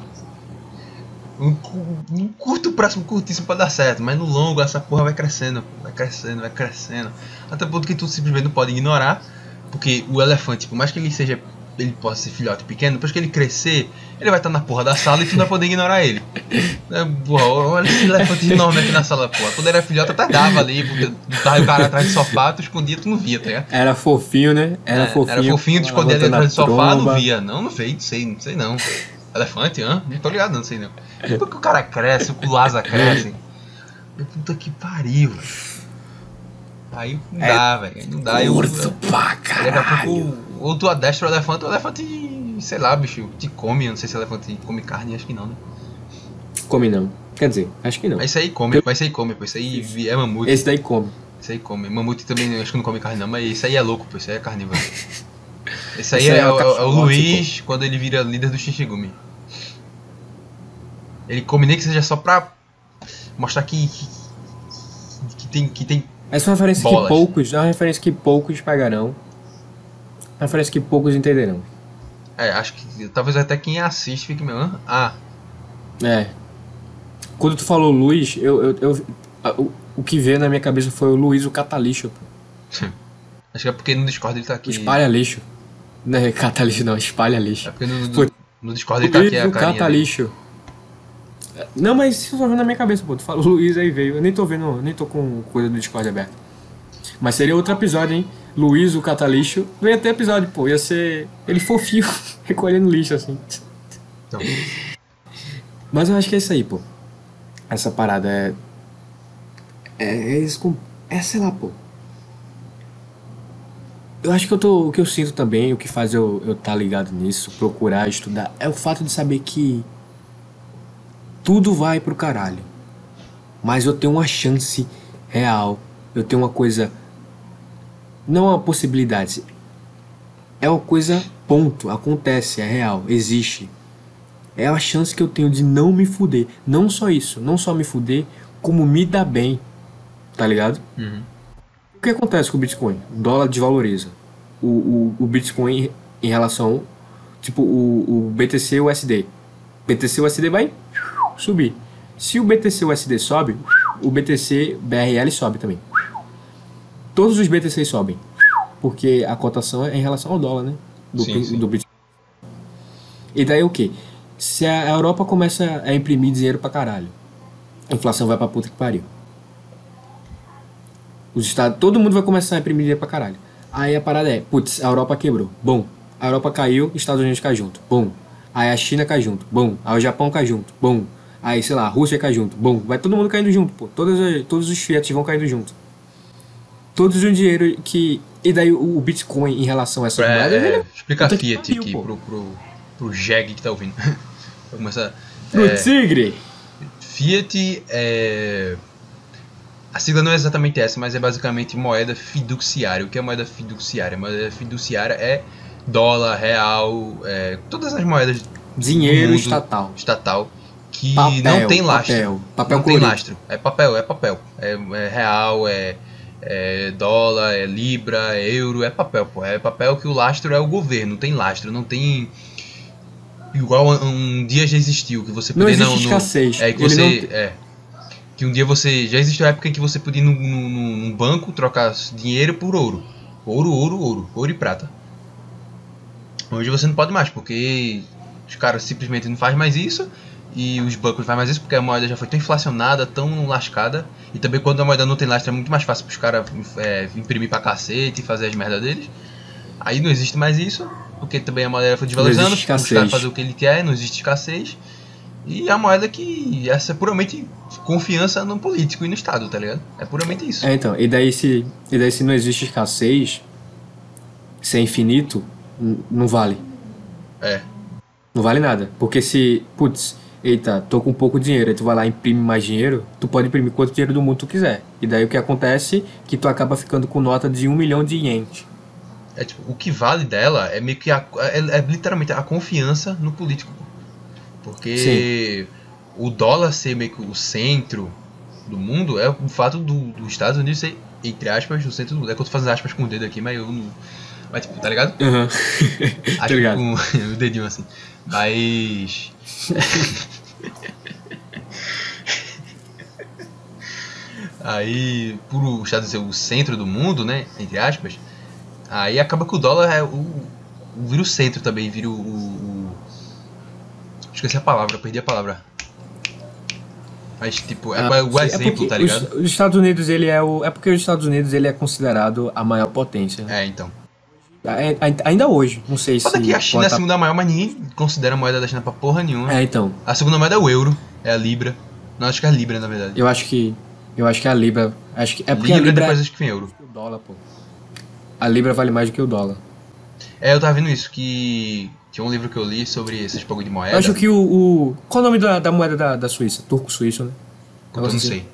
um, cu- curto prazo, um curtíssimo pode dar certo, mas no longo essa porra vai crescendo, vai crescendo, vai crescendo. Até o ponto que tu simplesmente não pode ignorar, porque o elefante, por mais que ele seja, ele possa ser filhote pequeno, depois que ele crescer, ele vai estar na porra da sala e tu não vai poder ignorar ele. É, porra, olha esse elefante enorme aqui na sala, porra. Quando era filhote até dava ali, porque tava o cara atrás do sofá, tu escondia, tu não via, tá ligado? Era fofinho, né? Era É, fofinho. Era fofinho, tu escondia dentro do sofá, não via. Não, não sei, não sei, não sei não. Elefante, hã? Não tô ligado, não sei não. Depois que o cara cresce, o Lasa cresce. Puta que pariu, velho. Aí não dá, velho. aí Não dá. Eu, Gordo pra daqui a caralho. pouco, ou tu adestra o elefante, o elefante, sei lá, bicho, te come. Eu não sei se o elefante come carne, acho que não, né? Come não. Quer dizer, acho que não. Mas isso aí come, mas isso aí come, pô. Isso aí é mamute. Esse daí come. Isso aí come. Mamute também acho que não come carne não, mas isso aí é louco, pô. Isso aí é carnívoro. Esse aí Isso aí é, é o, é o Luiz quando ele vira líder do Shishigumi. Ele come nem que seja só pra mostrar que. que, que tem. Que tem Essa é uma referência Bolas. que poucos, é uma referência que poucos pegarão. Uma referência que poucos entenderão. é, acho que talvez até quem assiste fique meio. "Hã? Ah, É. Quando tu falou Luiz, eu, eu, eu- a- o, o que veio na minha cabeça foi o Luiz o Catalixo. acho que é porque no Discord ele tá aqui. Espalha lixo. Não é catalixo não, espalha lixo. É porque no, Foi. no, Discord ele tá aqui a o carinha. dele. Catalixo. Não, mas isso só na minha cabeça, pô. Tu falou Luiz aí veio. Eu nem tô vendo, nem tô com coisa do Discord aberto. Mas seria outro episódio, hein? Luiz o Catalixo. Não ia ter episódio, pô. Ia ser ele fofinho, recolhendo lixo, assim. Então, Mas eu acho que é isso aí, pô. Essa parada é. É, é, isso com- é sei lá, pô. Eu acho que eu tô. O que eu sinto também, o que faz eu estar tá ligado nisso, procurar estudar, é o fato de saber que tudo vai pro caralho. Mas eu tenho uma chance real. Eu tenho uma coisa. Não uma possibilidade. É uma coisa, ponto. Acontece, é real, existe é a chance que eu tenho de não me fuder. Não só isso, não só me fuder, como me dar bem. Tá ligado? uhum. O que acontece com o Bitcoin? O dólar desvaloriza. O, o, o Bitcoin em relação. Tipo, o, o BTC e o USD. BTC e USD vai subir. Se o BTC e o USD sobe, o BTC BRL sobe também. Todos os BTC sobem. Porque a cotação é em relação ao dólar, né? Do, Sim, sim. do Bitcoin. E daí o que? Se a Europa começa a imprimir dinheiro pra caralho, a inflação vai pra puta que pariu. Os estados, todo mundo vai começar a imprimir dinheiro pra caralho. Aí a parada é, putz, a Europa quebrou. Bom, a Europa caiu, Estados Unidos cai junto. Bom. Aí a China cai junto. Bom. Aí o Japão cai junto. Bom. Aí, sei lá, a Rússia cai junto. Bom. Vai todo mundo caindo junto, pô. Todos, todos os fiat vão caindo junto. Todos o dinheiro que. E daí o, o Bitcoin em relação a essa É, moeda. é, ele- explica que Fiat aqui pô. pro, pro, pro Jeg que tá ouvindo. Vou começar. Pro É, Tigre! Fiat é. A sigla não é exatamente essa, mas é basicamente moeda fiduciária. O que é moeda fiduciária? Moeda fiduciária é dólar, real, é, todas as moedas Dinheiro estatal. estatal que Papel, não tem lastro. papel, papel não tem lastro. É papel, é papel. É, é real, é, é dólar, é libra, é euro, é papel, pô. É papel que o lastro é o governo, não tem lastro, não tem. Igual um, um dia já existiu, que você Não existe não, escassez. é que Ele você. não É. Que um dia você. Já existiu a época em que você podia ir num, num- num banco trocar dinheiro por ouro. Ouro, ouro, ouro. Ouro e prata. Hoje você não pode mais, porque os caras simplesmente não fazem mais isso. E os bancos não fazem mais isso porque a moeda já foi tão inflacionada, tão lascada. E também quando a moeda não tem lastro é muito mais fácil para os caras é, imprimir pra cacete e fazer as merdas deles. Aí não existe mais isso, porque também a moeda foi desvalorizando, existe os caras fazem o que ele quer, não existe escassez. E a moeda que essa é puramente confiança no político e no Estado, tá ligado? É puramente isso. É, então, e daí se, e daí se não existe escassez, se é infinito, não vale. É. Não vale nada. Porque se, putz, eita, tô com pouco dinheiro, aí tu vai lá e imprime mais dinheiro, tu pode imprimir quanto dinheiro do mundo tu quiser. E daí o que acontece que tu acaba ficando com nota de um milhão de ienes. É tipo, o que vale dela é meio que a, é, é literalmente a confiança no político. Porque o dólar ser meio que o centro do mundo é o fato do- dos Estados Unidos ser, entre aspas, o centro do mundo. É que eu tô fazendo aspas com o dedo aqui, mas eu não. Mas tipo, tá ligado? Aspas tá ligado? com o dedinho assim. Mas. Aí, por o Unidos ser o centro do mundo, né? Entre aspas, aí acaba que o dólar é o. vira o centro também, vira o- o- Esqueci a palavra, perdi a palavra. Mas tipo, é, Ah, o sim, exemplo, porque tá ligado? Os, os Estados Unidos, ele é o. É porque os Estados Unidos ele é considerado a maior potência. né? É, então. É, ai- ainda hoje, não sei se. Foda que a China é a segunda maior, mas ninguém considera a moeda da China pra porra nenhuma. É, então. A segunda moeda é o euro, é a Libra. Não, acho que é a Libra, na verdade. Eu acho que. Eu acho que a Libra. Acho que, é porque Libra, a Libra. depois acho que vem euro. O dólar, pô. A Libra vale mais do que o dólar. É, eu tava vendo isso, que tinha um livro que eu li sobre esses bagulho de moeda. Eu acho que o. o- Qual o nome da, da moeda da, da Suíça? Turco-suíço, né? Eu não Negócio sei.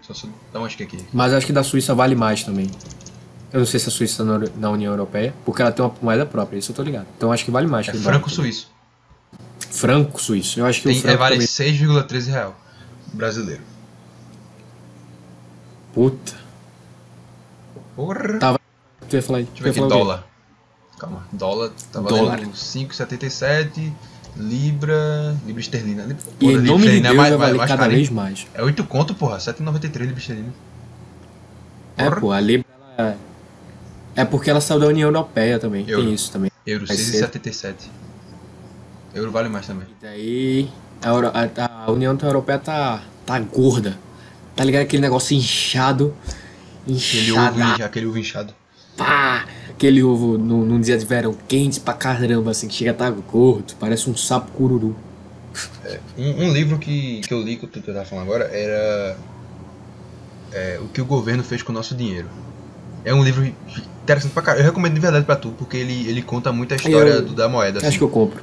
Só só dá uma acho que aqui. Mas acho que da Suíça vale mais também. Eu não sei se a Suíça tá na, União Europeia, porque ela tem uma moeda própria, isso eu tô ligado. Então acho que vale mais É que o dólar. franco suíço. Franco suíço. Eu acho que Tem, o é, franco vale também. 6,13 real. Brasileiro. Puta. Porra. Tá. Tu ia falar aí. Deixa eu ver aqui, dólar. Calma. Dólar tá valendo 5,77. Libra. Libra esterlina. Libra, E porra, em nome de esterlina Deus é mais, vai valer cada hein? vez mais. É 8 conto, porra. 7,93 libra esterlina. É, pô, a Libra ela é... é porque ela saiu da União Europeia também. Euro. Tem isso também. Euro, Vai ser. 6,77. Euro vale mais também. E daí a, Euro- a- a União Europeia tá, tá gorda. Tá ligado aquele negócio inchado? Inchado. incha- aquele ovo inchado. Pá! Aquele ovo num, num dia de verão quente pra caramba, assim, que chega a tá gordo. Parece um sapo cururu. Um, um livro que, que eu li, que eu tava falando agora, era é, O que o governo fez com o nosso dinheiro. É um livro interessante pra caralho. Eu recomendo de verdade pra tu, porque ele, ele conta muito a história Eu- do- da moeda. Acho assim. que eu compro.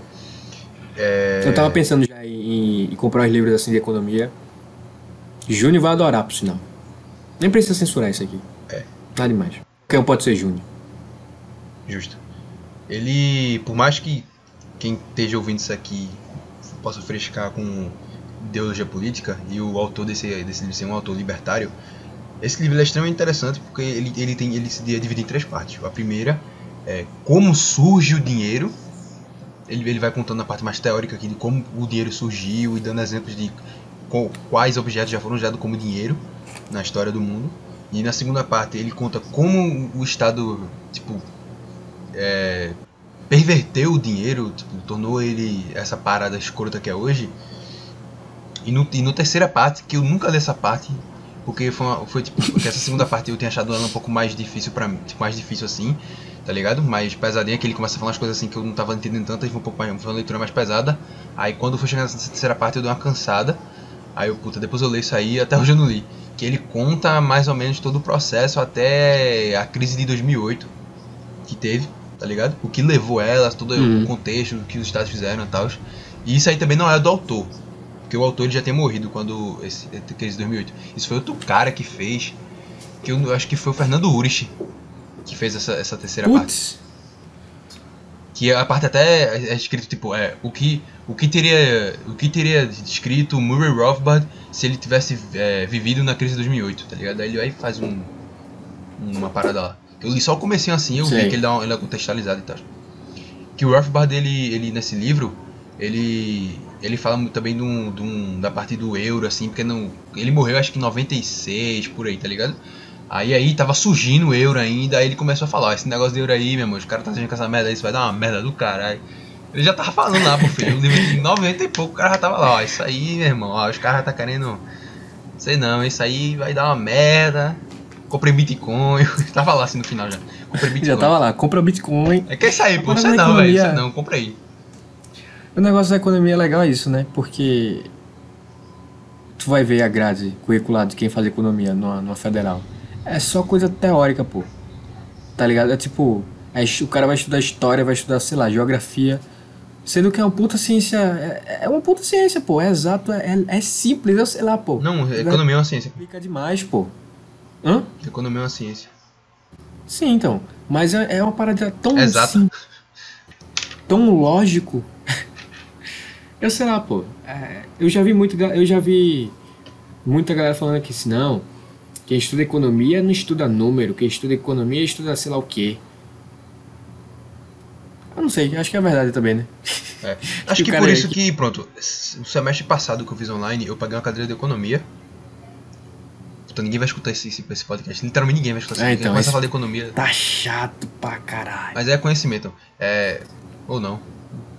É, Eu tava pensando já em, em comprar os livros assim de economia. Júnior vai adorar, por sinal. Nem precisa censurar isso aqui. É. Nada demais. Quem pode ser Júnior? Justo. Ele, por mais que quem esteja ouvindo isso aqui possa frescar com ideologia política e o autor desse, desse livro ser um autor libertário, esse livro é extremamente interessante porque ele, ele, tem, ele se divide em três partes. A primeira é como surge o dinheiro. Ele, ele vai contando a parte mais teórica aqui de como o dinheiro surgiu e dando exemplos de qual- quais objetos já foram usados como dinheiro na história do mundo. E na segunda parte ele conta como o Estado, tipo, é, perverteu o dinheiro, tipo, tornou ele essa parada escrota que é hoje. E no, e no terceira parte, que eu nunca li essa parte, porque foi, uma, foi tipo, porque essa segunda parte eu tinha achado ela um pouco mais difícil para mim, tipo, mais difícil assim, tá ligado? Mais pesadinha, que ele começa a falar umas coisas assim que eu não tava entendendo tanto, aí foi um pouco mais, foi uma leitura mais pesada. Aí quando foi chegar nessa terceira parte eu dei uma cansada. Aí eu, puta, depois eu leio isso aí, até hoje eu não li. Que ele conta mais ou menos todo o processo até a crise de 2008 que teve, tá ligado? O que levou ela, todo Uhum. o contexto, o que os estados fizeram e tal. E isso aí também não é do autor. Porque o autor já tinha morrido quando esse de 2008. Isso foi outro cara que fez, que eu acho que foi o Fernando Urich que fez essa, essa terceira parte. Que a parte até é escrito tipo, é, o que o que teria o que teria escrito Murray Rothbard se ele tivesse é, vivido na crise de 2008, tá ligado? Aí ele vai e faz um uma parada lá. Eu li só o comecinho assim, eu vi Sei. que ele dá uma, ele é contextualizado e tal. Que o Rothbard ele ele nesse livro, ele ele fala muito também um, um- da parte do euro assim, porque não ele morreu acho que em 96 por aí, tá ligado? Aí aí tava surgindo o euro ainda, aí ele começou a falar, "Ó, esse negócio de euro aí, meu irmão, os caras tá fazendo com essa merda aí, isso vai dar uma merda do caralho. Ele já tava falando lá, pro filho, de 90 e pouco, o cara já tava lá, ó, isso aí, meu irmão, ó, os caras tá querendo, sei não, isso aí vai dar uma merda. Comprei Bitcoin, tava lá assim no final já. Comprei Bitcoin. Já tava lá, compra Bitcoin. É que é isso aí, pô, isso na não, velho, economia- não, comprei. O negócio da economia é legal é isso, né? Porque tu vai ver a grade curricular de quem faz economia numa, numa federal. É só coisa teórica, pô. Tá ligado? É tipo, é o cara vai estudar história, vai estudar, sei lá, geografia. Sendo que é uma puta ciência. É, é uma puta ciência, pô. É exato, é, é simples, eu sei lá, pô. Não, economia é uma ciência. Complica demais, pô. Hã? Economia é uma ciência. Sim, então. Mas é, é uma parada tão Exato. sim- tão lógico. eu sei lá, pô. É, eu já vi muito, eu já vi muita galera falando aqui assim, não. Quem estuda economia não estuda número, quem estuda economia estuda sei lá o quê. Eu não sei, acho que é verdade também, né? É. Acho que cara por é isso que- que, pronto, o semestre passado que eu fiz online, eu paguei uma cadeira de economia. Então ninguém vai escutar esse, esse, esse podcast. Literalmente ninguém vai escutar É, esse então, podcast. Começa a falar de economia. Tá chato pra caralho. Mas é conhecimento. É. Ou não.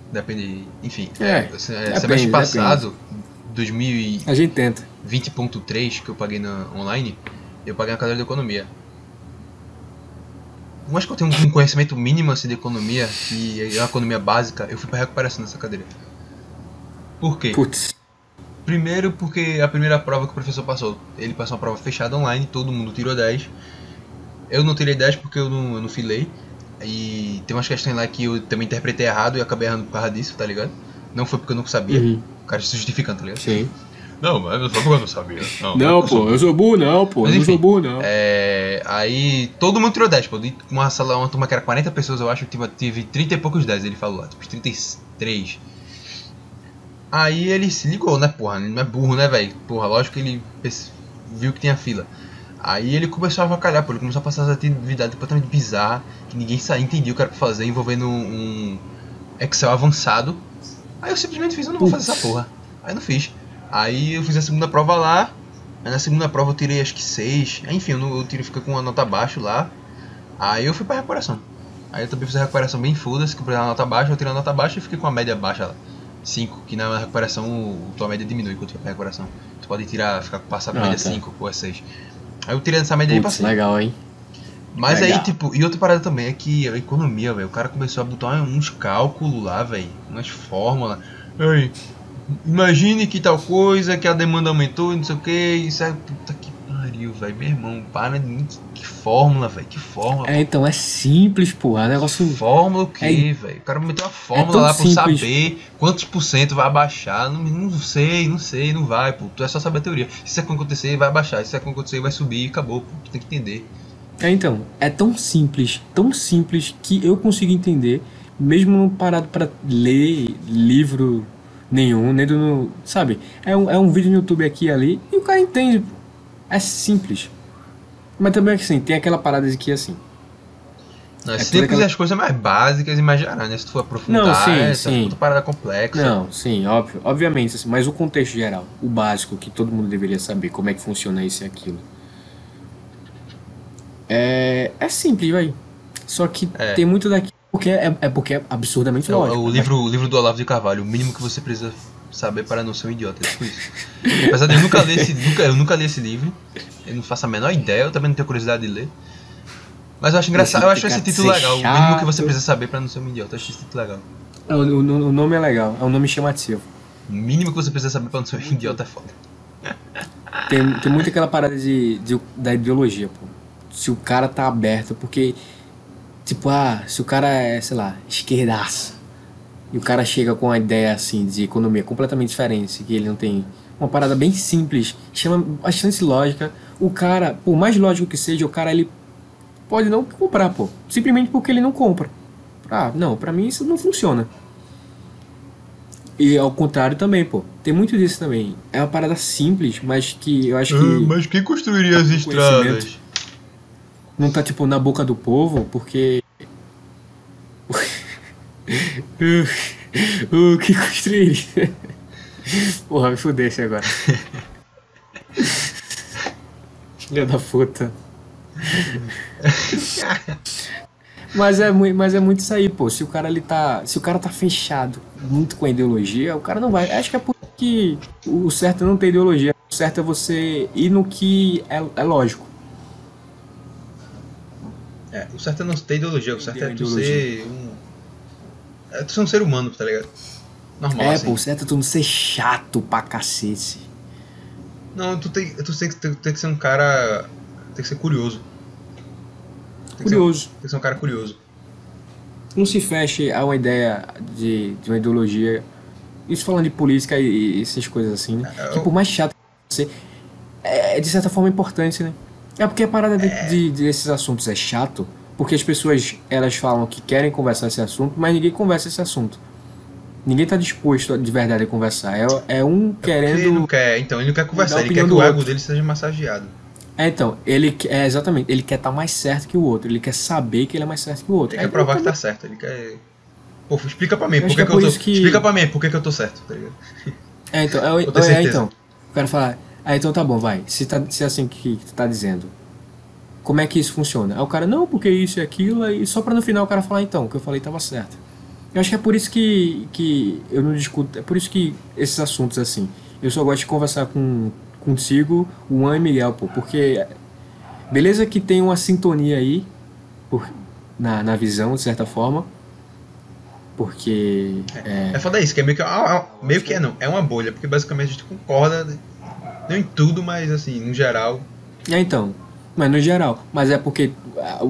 Depende. Enfim. É, se- depende, semestre passado, 2020.3, A gente tenta. que eu paguei na online, eu paguei uma cadeira de economia. Eu acho que eu tenho um conhecimento mínimo assim, de economia, que é uma economia básica, eu fui pra recuperação nessa cadeira. Por quê? Putz. Primeiro porque a primeira prova que o professor passou, ele passou uma prova fechada online, todo mundo tirou 10. Eu não tirei 10 porque eu não, eu não filei. E tem umas questões lá que eu também interpretei errado e acabei errando por causa disso, tá ligado? Não foi porque eu não sabia. Uhum. O cara se justificando, tá ligado? Sim. Não, mas não foi porque eu não sabia. Não, Não, eu pô, eu sou burro não, pô. Mas eu não enfim, sou burro não. É, aí todo mundo tirou 10, pô. De Uma sala, uma turma que era 40 pessoas, eu acho que tive, tive 30 e poucos 10, ele falou lá, tipo 33. Aí ele se ligou, né, porra? Ele não é burro, né, velho? Porra, lógico que ele viu que tinha fila. Aí ele começou a avacalhar, pô. Ele começou a passar as atividades completamente bizarras, que ninguém sa- entendia o que era pra fazer, envolvendo um Excel avançado. Aí eu simplesmente fiz, eu não vou fazer essa porra. Aí não fiz. Aí eu fiz a segunda prova lá. Aí na segunda prova eu tirei acho que 6. Enfim, eu, não, eu tirei, fica com uma nota baixa lá. Aí eu fui pra recuperação. Aí eu também fiz a recuperação bem foda-se, que eu uma nota baixa, eu tirei a nota baixa e fiquei com a média baixa lá. 5, que na recuperação o- tua média diminui quando tu vai pra recuperação. Tu pode tirar, ficar passar pra Ah, média tá. 5 ou é 6. Aí eu tirei essa média aí pra Putz, 5. legal, hein? Mas Legal. aí, tipo, e outra parada também é que a economia, velho, o cara começou a botar uns cálculos lá, velho, umas fórmulas. Ei, imagine que tal coisa, que a demanda aumentou, não sei o que, isso é. Puta que pariu, velho, meu irmão, para de. Que fórmula, velho, que fórmula. É, então, é simples, pô. É negócio. Fórmula o É- quê, velho? O cara meteu uma fórmula tão lá pra simples. saber quantos por cento vai abaixar. Não, não sei, não sei, não vai, pô. Tu é só saber a teoria. Se isso acontecer, vai abaixar. Se isso acontecer, vai subir e acabou, pô. Tu tem que entender. É, então, é tão simples, tão simples que eu consigo entender, mesmo não parado pra ler livro nenhum, nem do. Sabe? É um, é um vídeo no YouTube aqui e ali e o cara entende. pô. É simples. Mas também assim, tem aquela parada de que assim. Não, é, É simples aquela- as coisas mais básicas e mais gerais, né? Se tu for aprofundar, Não, sim, essa sim. parada complexa. Não, sim, óbvio, obviamente, assim, mas o contexto geral, o básico que todo mundo deveria saber, como é que funciona isso e aquilo. É, é simples, vai. Só que É. tem muito daqui porque é, é porque é absurdamente É o, lógico. o livro, o livro do Olavo de Carvalho, o mínimo que você precisa saber para não ser um idiota. É tipo isso. Apesar de eu nunca ler esse, nunca, eu nunca li esse livro, eu não faço a menor ideia, eu também não tenho curiosidade de ler. Mas eu acho engraçado, eu acho esse título legal. O mínimo que você precisa saber para não ser um idiota. Eu acho esse título legal. O, o, o nome é legal, é um nome chamativo. O mínimo que você precisa saber para não ser um idiota é foda. Tem, tem muito aquela parada de, de, da ideologia, pô. Se o cara tá aberto, porque, tipo, ah, se o cara é, sei lá, esquerdaça, e o cara chega com uma ideia assim de economia completamente diferente, que ele não tem uma parada bem simples, chama bastante lógica. O cara, por mais lógico que seja, o cara ele pode não comprar, pô, simplesmente porque ele não compra. Ah, não, para mim isso não funciona. E ao contrário também, pô. Tem muito disso também. É uma parada simples, mas que eu acho que. Ah, mas quem construiria as estradas? Não tá, tipo, na boca do povo, porque. O que construiria? Porra, me fudesse agora. Filha da puta. Mas é, muito, mas é muito isso aí, pô. Se o cara ele tá. Se o cara tá fechado muito com a ideologia, o cara não vai. Acho que é porque o certo é não ter ideologia. O certo é você ir no que é, é lógico. É, o certo é não ter ideologia, o certo é tu ser um. É tu ser um ser humano, tá ligado? Normal. É, assim. pô, certo tu não ser chato pra cacete. Não, tu tem, tu tem, tu tem que ser um cara. Tem que ser curioso. Tem curioso. Que ser, tem que ser um cara curioso. Não se feche a uma ideia de, de uma ideologia. Isso falando de política e, e essas coisas assim, né? É, que por mais chato que você. É, é de certa forma importante, né? É porque a parada de, é. de, desses assuntos é chato, porque as pessoas elas falam que querem conversar esse assunto, mas ninguém conversa esse assunto. Ninguém tá disposto de verdade a conversar. É, é um querendo. Ele não quer, então, ele não quer conversar, ele quer que o ego dele seja massageado. É, então, ele é exatamente, ele quer estar tá mais certo que o outro, ele quer saber que ele é mais certo que o outro. Ele quer provar que tá certo, ele quer. Pô, explica pra mim, por que, é que, eu tô. Que... Explica pra mim por que, que eu tô certo, tá ligado? É, então, é, é, é então. O cara fala, ah, então tá bom, vai. Se, tá, se é assim que, que tu tá dizendo, como é que isso funciona? Aí o cara, não, porque isso e aquilo, e só pra no final o cara falar, então, o que eu falei tava certo. Eu acho que é por isso que, que eu não discuto, é por isso que esses assuntos assim, eu só gosto de conversar com contigo, o Juan e Miguel, pô, porque beleza que tem uma sintonia aí por, na, na visão, de certa forma, porque... É, é, é foda isso, que é meio que, ah, ah, meio que é não, é uma bolha, porque basicamente a gente concorda, não em tudo, mas assim, no geral... É, então, mas no geral, mas é porque,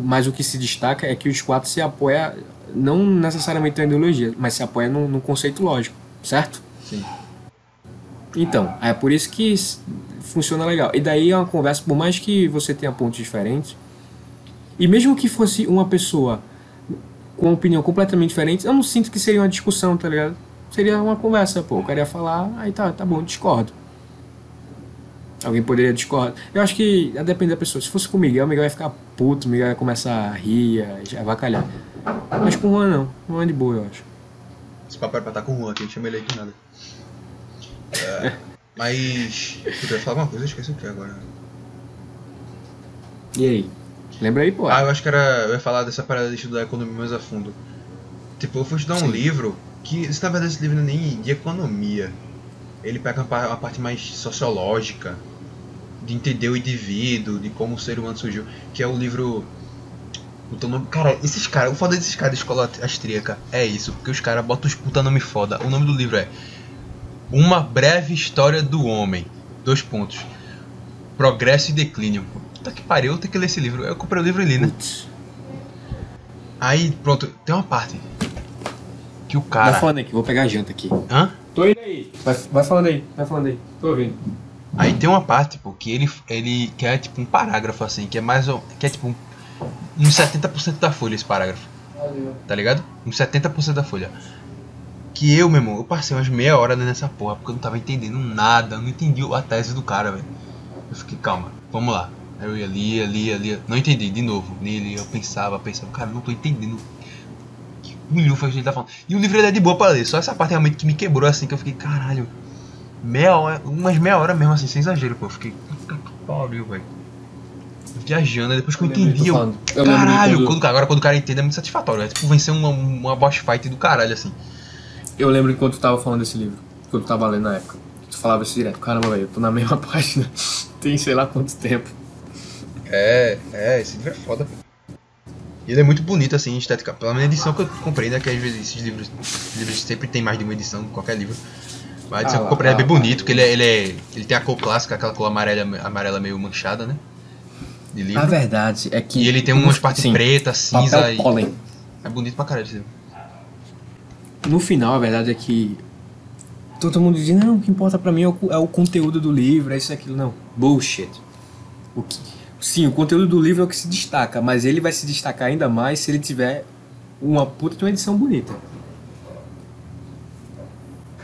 mas o que se destaca é que os quatro se apoiam não necessariamente na ideologia, mas se apoia num, num conceito lógico, certo? Sim. Então, é por isso que funciona legal. E daí é uma conversa, por mais que você tenha pontos diferentes, e mesmo que fosse uma pessoa com uma opinião completamente diferente, eu não sinto que seria uma discussão, tá ligado? Seria uma conversa, pô. O cara ia falar, aí tá, tá bom, discordo. Alguém poderia discordar. Eu acho que depende da pessoa. Se fosse com o Miguel, o Miguel ia ficar puto, o Miguel ia começar a rir, a avacalhar. Mas com o Juan não. O Juan é de boa, eu acho. Esse papo era pra estar com o Juan, que a gente chama ele aí de nada. É, mas. Eu ia falar uma coisa, eu esqueci o que agora. E aí? Lembra aí, pô? Ah, eu acho que era. Eu ia falar dessa parada de estudar economia mais a fundo. Tipo, eu fui estudar um Sim. livro que, na verdade, esse livro não é nem de economia. Ele pega uma parte mais sociológica, de entender o indivíduo, de como o ser humano surgiu, que é o livro Puta nome. Cara, esses caras, o foda desses caras da escola austríaca é isso, porque os caras botam os puta nome foda. O nome do livro é Uma Breve História do Homem. Dois pontos. Progresso e Declínio. Puta que pariu, eu tenho que ler esse livro. Eu comprei o livro ali, né? Aí, pronto, tem uma parte. Que o cara. Vai falando aí, que vou pegar a janta aqui. Hã? Tô indo aí. Vai, vai falando aí, vai falando aí. Tô ouvindo. Aí tem uma parte, pô, que ele, ele que é tipo um parágrafo assim, que é mais que é tipo um uns 70% da folha esse parágrafo. Tá ligado? Uns 70% da folha. Que eu, meu irmão, eu passei umas meia hora nessa porra porque eu não tava entendendo nada, eu não entendi a tese do cara, velho. Eu fiquei, calma, vamos lá. Aí eu ia ali, ali, ali, não entendi, de novo. Nele eu pensava, pensava, cara, não tô entendendo que milhufas a gente tá falando. E o livro é de boa pra ler, só essa parte realmente que me quebrou assim, que eu fiquei, caralho, meia hora, umas meia hora mesmo assim, sem exagero, pô. Eu fiquei, puta que pariu, velho viajando, depois que eu, eu entendi, eu, eu caralho, quando... agora quando o cara entende é muito satisfatório, é tipo vencer uma, uma boss fight do caralho, assim. Eu lembro enquanto tu tava falando desse livro. que eu tava lendo na época. Tu falava isso direto, caramba, velho, eu tô na mesma página, tem sei lá quanto tempo. É, é, esse livro é foda. E ele é muito bonito, assim, estética. Pela minha edição que eu comprei, né? Que às vezes esses livros, livros sempre tem mais de uma edição, qualquer livro. Mas Ah lá, comprei é bem lá. bonito, que ele, é, ele, é, ele tem a cor clássica, aquela cor amarela, amarela meio manchada, né? De livro. A verdade é que. E ele tem umas partes Sim, pretas, cinza papel e. pólen. É bonito pra caralho esse livro. No final, a verdade é que todo mundo diz, não, o que importa pra mim é o, é o conteúdo do livro, é isso e aquilo. Não, bullshit. O que, sim, o conteúdo do livro é o que se destaca, mas ele vai se destacar ainda mais se ele tiver uma puta de uma edição bonita.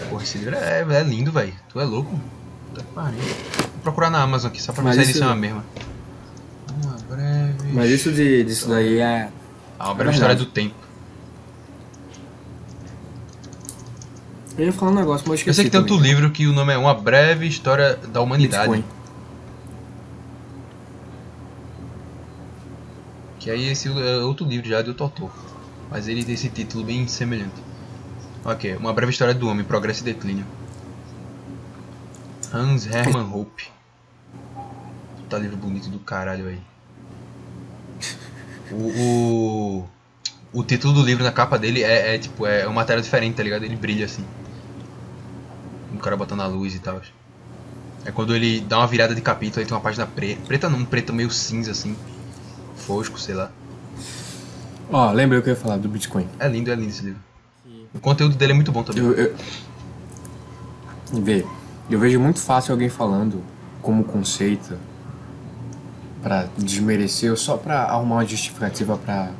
Porra, esse livro é, é lindo, velho. Tu é louco? Pariu. Vou procurar na Amazon aqui, só pra ver se a isso- edição é a mesma. Uma breve. Mas isso de, disso daí é. Ah, uma breve É história do tempo. Eu ia falar um negócio, mas eu Eu esqueci. sei que tem outro também. livro que o nome é Uma Breve História da Humanidade. Bitcoin. Que aí esse é outro livro já de outro autor. Mas ele tem esse título bem semelhante. Ok, Uma Breve História do Homem, Progresso e Declínio. Hans Hermann Hoppe. Puta livro bonito do caralho aí. O, o, o título do livro na capa dele é, é tipo, é uma matéria diferente, tá ligado? Ele brilha assim. O cara botando a luz e tal. É quando ele dá uma virada de capítulo, aí tem uma página preta. Preta não, um preto meio cinza assim. Fosco, sei lá. Ó, lembrei o que eu ia falar do Bitcoin. É lindo, é lindo esse livro. O conteúdo dele é muito bom também. Eu, eu, vê, eu vejo muito fácil alguém falando como conceito pra desmerecer ou só pra arrumar uma justificativa pra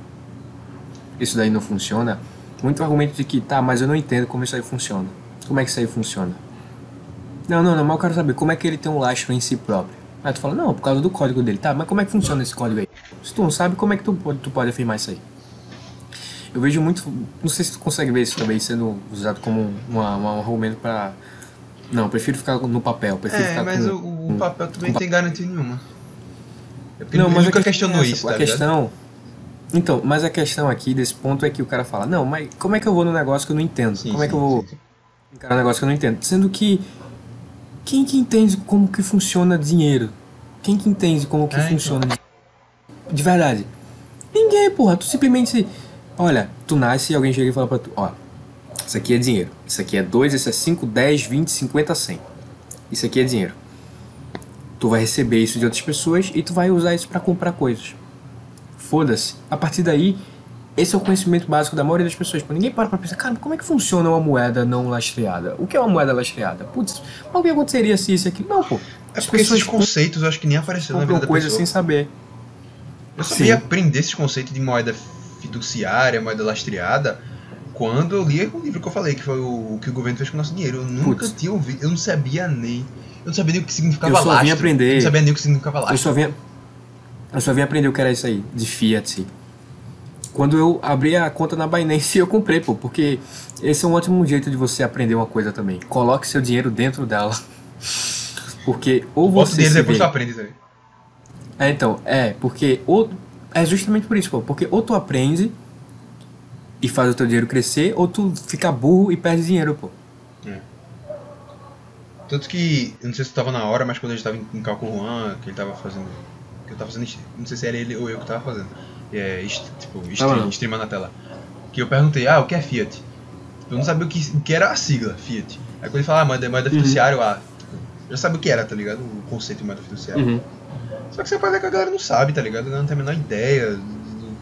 isso daí não funciona. Muito argumento de que, tá, mas eu não entendo como isso aí funciona. Como é que isso aí funciona? Não, não, não, mas eu quero saber como é que ele tem um lastro em si próprio. Aí tu fala, não, por causa do código dele. Tá, mas como é que funciona esse código aí? Se tu não sabe, como é que tu tu pode afirmar isso aí? Eu vejo muito. Não sei se tu consegue ver isso também sendo usado como uma, uma- um argumento pra. Não, prefiro ficar no papel. Prefiro É, ficar mas com, o, o papel também não tem garantia nenhuma. É Não, mas nunca a questão questionou é essa, isso, pô. tá A ligado? questão. Então, mas a questão aqui desse ponto é que o cara fala: Não, mas como é que eu vou no negócio que eu não entendo? Sim, como é que sim, eu vou sim, sim. encarar um negócio que eu não entendo? Sendo que. Quem que entende como que funciona dinheiro? Quem que entende como que É, então. funciona dinheiro? De verdade. Ninguém, porra. Tu simplesmente. Olha, tu nasce e alguém chega e fala pra tu: Ó, isso aqui é dinheiro. Isso aqui é 2, isso é 5, 10, 20, 50, 100. Isso aqui é dinheiro. Tu vai receber isso de outras pessoas e tu vai usar isso pra comprar coisas. Foda-se. A partir daí, esse é o conhecimento básico da maioria das pessoas. Pô, ninguém para pra pensar, cara, como é que funciona uma moeda não lastreada? O que é uma moeda lastreada? Putz, mas o que aconteceria se isso aqui? Não, pô. É porque esses conceitos eu acho que nem apareceram na vida da pessoa. sem saber. Eu Sim. vim aprender esses conceitos de moeda fiduciária, moeda lastreada, quando eu li o livro que eu falei, que foi o, o que o governo fez com o nosso dinheiro. Eu nunca tinha ouvido, eu não sabia nem. Eu não sabia nem o que significava Eu só vim lastro. aprender- Eu não sabia nem o que significava Eu lastro. só vim, eu só vim aprender o que era isso aí, de Fiat. Quando eu abri a conta na Binance, eu comprei, pô, porque esse é um ótimo jeito de você aprender uma coisa também. Coloque seu dinheiro dentro dela. Porque ou Bota o você dinheiro se depois vê- tu aprende também. É, então, é, porque ou é justamente por isso, pô, porque ou tu aprende e faz o teu dinheiro crescer, ou tu fica burro e perde dinheiro, pô. Tanto que, eu não sei se tu tava na hora, mas quando a gente tava em, em Calco Juan, que ele tava fazendo. Que eu tava fazendo. Não sei se era ele ou eu que tava fazendo. É, est- tipo, Tava stream, streamando na tela. Que eu perguntei, ah, o que é Fiat? Eu não sabia o que, o que era a sigla, Fiat. Aí quando ele falava, ah, moeda, moeda Uhum. fiduciária, ah, tipo, eu já sabia o que era, tá ligado? O conceito de moeda fiduciária. Uhum. Só que você pode ver que a galera não sabe, tá ligado? A galera não tem a menor ideia do, do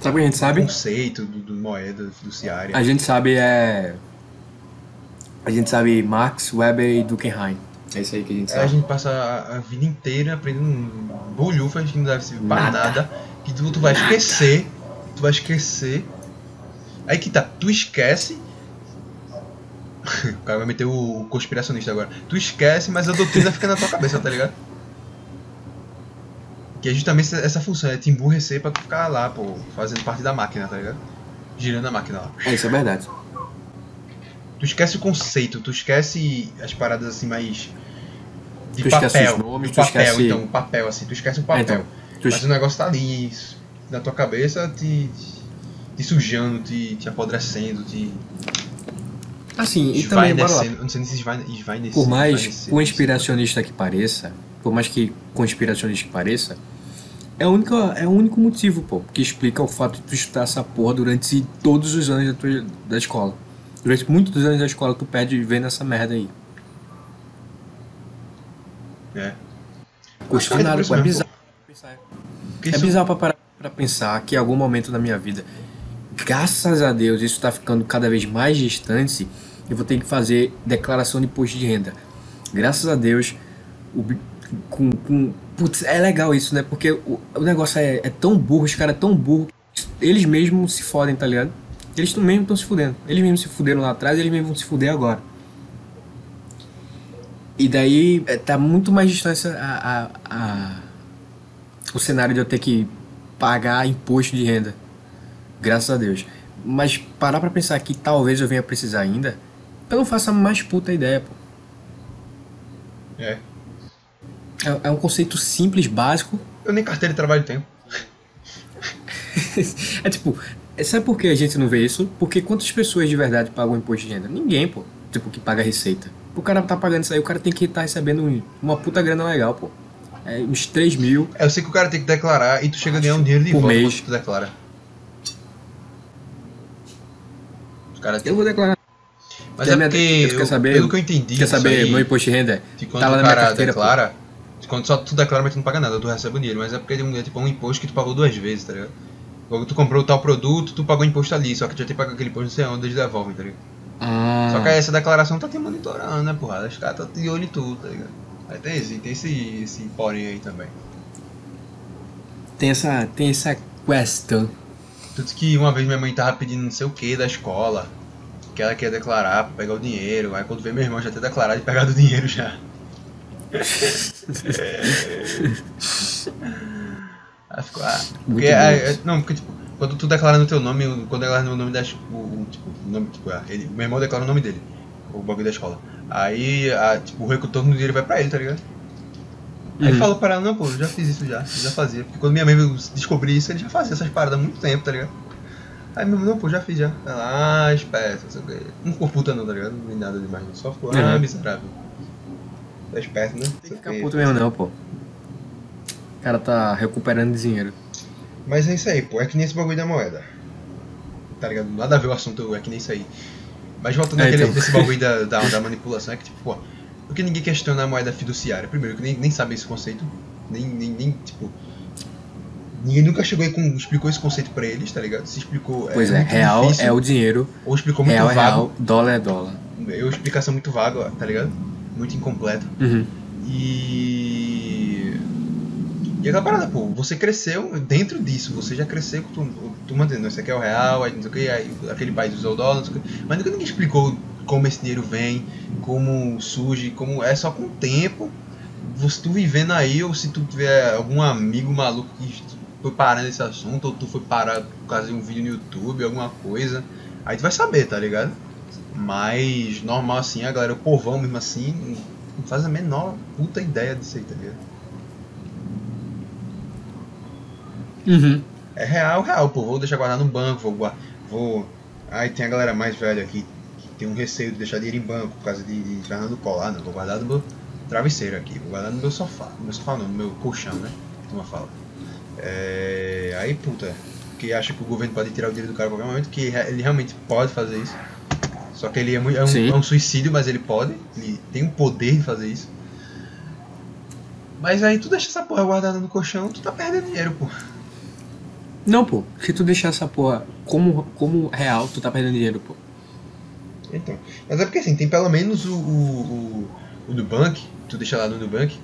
Sabe o que a gente sabe? conceito do, do moeda fiduciária. A gente sabe é. A gente sabe Marx, Weber e Durkheim. É isso aí que a gente É, a sabe. gente passa a, a vida inteira aprendendo bolhufas que não deve servir pra Nada. nada, que tu, tu vai esquecer, tu vai esquecer. Aí que tá, tu esquece. o cara vai meter o conspiracionista agora. Tu esquece, mas a doutrina fica na tua cabeça, tá ligado? Que é justamente essa, função, é te emburrecer pra tu ficar lá, pô, fazendo parte da máquina, tá ligado? Girando a máquina lá. É, isso é verdade. Tu esquece o conceito, tu esquece as paradas assim mais. De Tu papel. nomes, papel, esquece- então, papel, assim, tu esquece o papel. É, então, tu Mas o negócio tá ali, isso, na tua cabeça, te, te sujando, te, te apodrecendo, te. Assim, e também, bora lá. Não sei nem se esvaine-. Por mais conspiracionista que pareça, por mais que conspiracionista que pareça, é, a única, é o único motivo, pô, que explica o fato de tu estudar essa porra durante todos os anos da, tua, da escola. Durante muitos anos da escola tu perde vendo essa merda aí. É. Custa é nada, pô, é bizarro. É isso- bizarro pra parar pra pensar que em algum momento da minha vida, graças a Deus, isso tá ficando cada vez mais distante, eu vou ter que fazer declaração de imposto de renda. Graças a Deus, o, com, com, putz, é legal isso, né? Porque o, o negócio é, é tão burro, os caras é tão burro, eles mesmos se fodem, tá ligado? Eles mesmo estão se fudendo. Eles mesmos se fuderam lá atrás, eles mesmos vão se fuder agora. E daí é, tá muito mais distância a, a, a- o cenário de eu ter que pagar imposto de renda. Graças a Deus. Mas parar pra pensar que talvez eu venha precisar ainda, eu não faço a mais puta ideia, pô. É. É, é um conceito simples, básico. Eu nem carteira de trabalho tenho. é tipo, sabe por que a gente não vê isso? Porque quantas pessoas de verdade pagam imposto de renda? Ninguém, pô. Tipo, que paga receita. O cara tá pagando isso aí, o cara tem que estar recebendo um- uma puta grana legal, pô. É, uns 3 mil. É, Eu sei que o cara tem que declarar e tu chega a ganhar um dinheiro de Por volta mês. tu declara. Os caras Eu vou declarar. Mas Quer é minha- porque, quer eu- saber- pelo que eu entendi, Quer saber aí, meu imposto de renda? quando Tá lá o na minha carteira, pô. Quando só tu declara, mas tu não paga nada, tu recebe o dinheiro. Mas é porque é tipo um imposto que tu pagou duas vezes, tá ligado? Quando tu comprou tal produto, tu pagou imposto ali, só que tu já tem que pagar aquele imposto não sei onde, eles devolvem, tá ligado? Ah, Só que essa declaração tá te monitorando, né, porra? Os caras tá de olho em tudo, tá ligado? Aí tem esse, tem esse, esse porém aí também. tem essa, tem essa questão. Tanto que uma vez minha mãe tava pedindo não sei o que da escola, que ela quer declarar pra pegar o dinheiro. Aí quando veio meu irmão já ter declarado e pegado o dinheiro já. Aí ficou, ah, porque, bom. é- não, porque tipo, quando tu declara no teu nome, quando declara no nome da tipo, o nome, tipo, ah, ele, meu irmão declara o nome dele, o bagulho da escola. Aí, a, tipo, o retorno do dinheiro vai pra ele, tá ligado? Aí Uhum. falou pra ela, não, pô, eu já fiz isso já, já fazia. Porque quando minha mãe veio descobrir isso, ele já fazia essas paradas há muito tempo, tá ligado? Aí meu irmão, não, pô, já fiz já. Ela, ah, esperto, não sei o quê. Não ficou puta não, tá ligado? Nem nada demais, não. Só ficou, ah, Uhum. miserável. Tá esperto, né? Tem que ficar puto mesmo não, pô. O cara tá recuperando dinheiro. Mas é isso aí, pô, é que nem esse bagulho da moeda. Tá ligado? Nada a ver o assunto, é que nem isso aí. Mas voltando É, naquele, então. nesse bagulho da, da, da manipulação, é que tipo, pô, por que ninguém questiona a moeda fiduciária? Primeiro, que nem, nem sabe esse conceito. Nem, nem, nem, tipo. Ninguém nunca chegou aí com. explicou esse conceito pra eles, tá ligado? Se explicou. Pois é, muito real difícil, é o dinheiro, Ou explicou muito real é vago. real, dólar é dólar. Eu explicação muito vaga, tá ligado? Muito incompleta. Uhum. E. E aquela parada, pô, você cresceu dentro disso, você já cresceu com tu, tu mantendo, isso aqui é o real, aí não sei o que, aí aquele país usa o dólar, não sei o que. Mas nunca ninguém explicou como esse dinheiro vem, como surge, como. É só com o tempo, você tu vivendo aí, ou se tu tiver algum amigo maluco que foi parar nesse assunto, ou tu foi parar por causa de um vídeo no YouTube, alguma coisa, aí tu vai saber, tá ligado? Mas normal assim, a galera, o povão mesmo assim, não faz a menor puta ideia disso aí, tá ligado? Uhum. É real, real, pô. Vou deixar guardar no banco, vou. gua- vou... Aí tem a galera mais velha aqui que tem um receio de deixar dinheiro em banco por causa de, de Fernando Colar, não. Vou guardar no meu travesseiro aqui, vou guardar no meu sofá. No meu sofá não, no meu colchão, né? Como eu falo. É... Aí, puta, que acha que o governo pode tirar o dinheiro do cara a qualquer momento, que ele realmente pode fazer isso. Só que ele é, muito, é, um, é um suicídio, mas ele pode, ele tem o poder de fazer isso. Mas aí tu deixa essa porra guardada no colchão, tu tá perdendo dinheiro, pô. Não, pô, se tu deixar essa porra como, como real, tu tá perdendo dinheiro, pô. Então, mas é porque assim, tem pelo menos o, o, o, o Nubank, tu deixa lá no Nubank,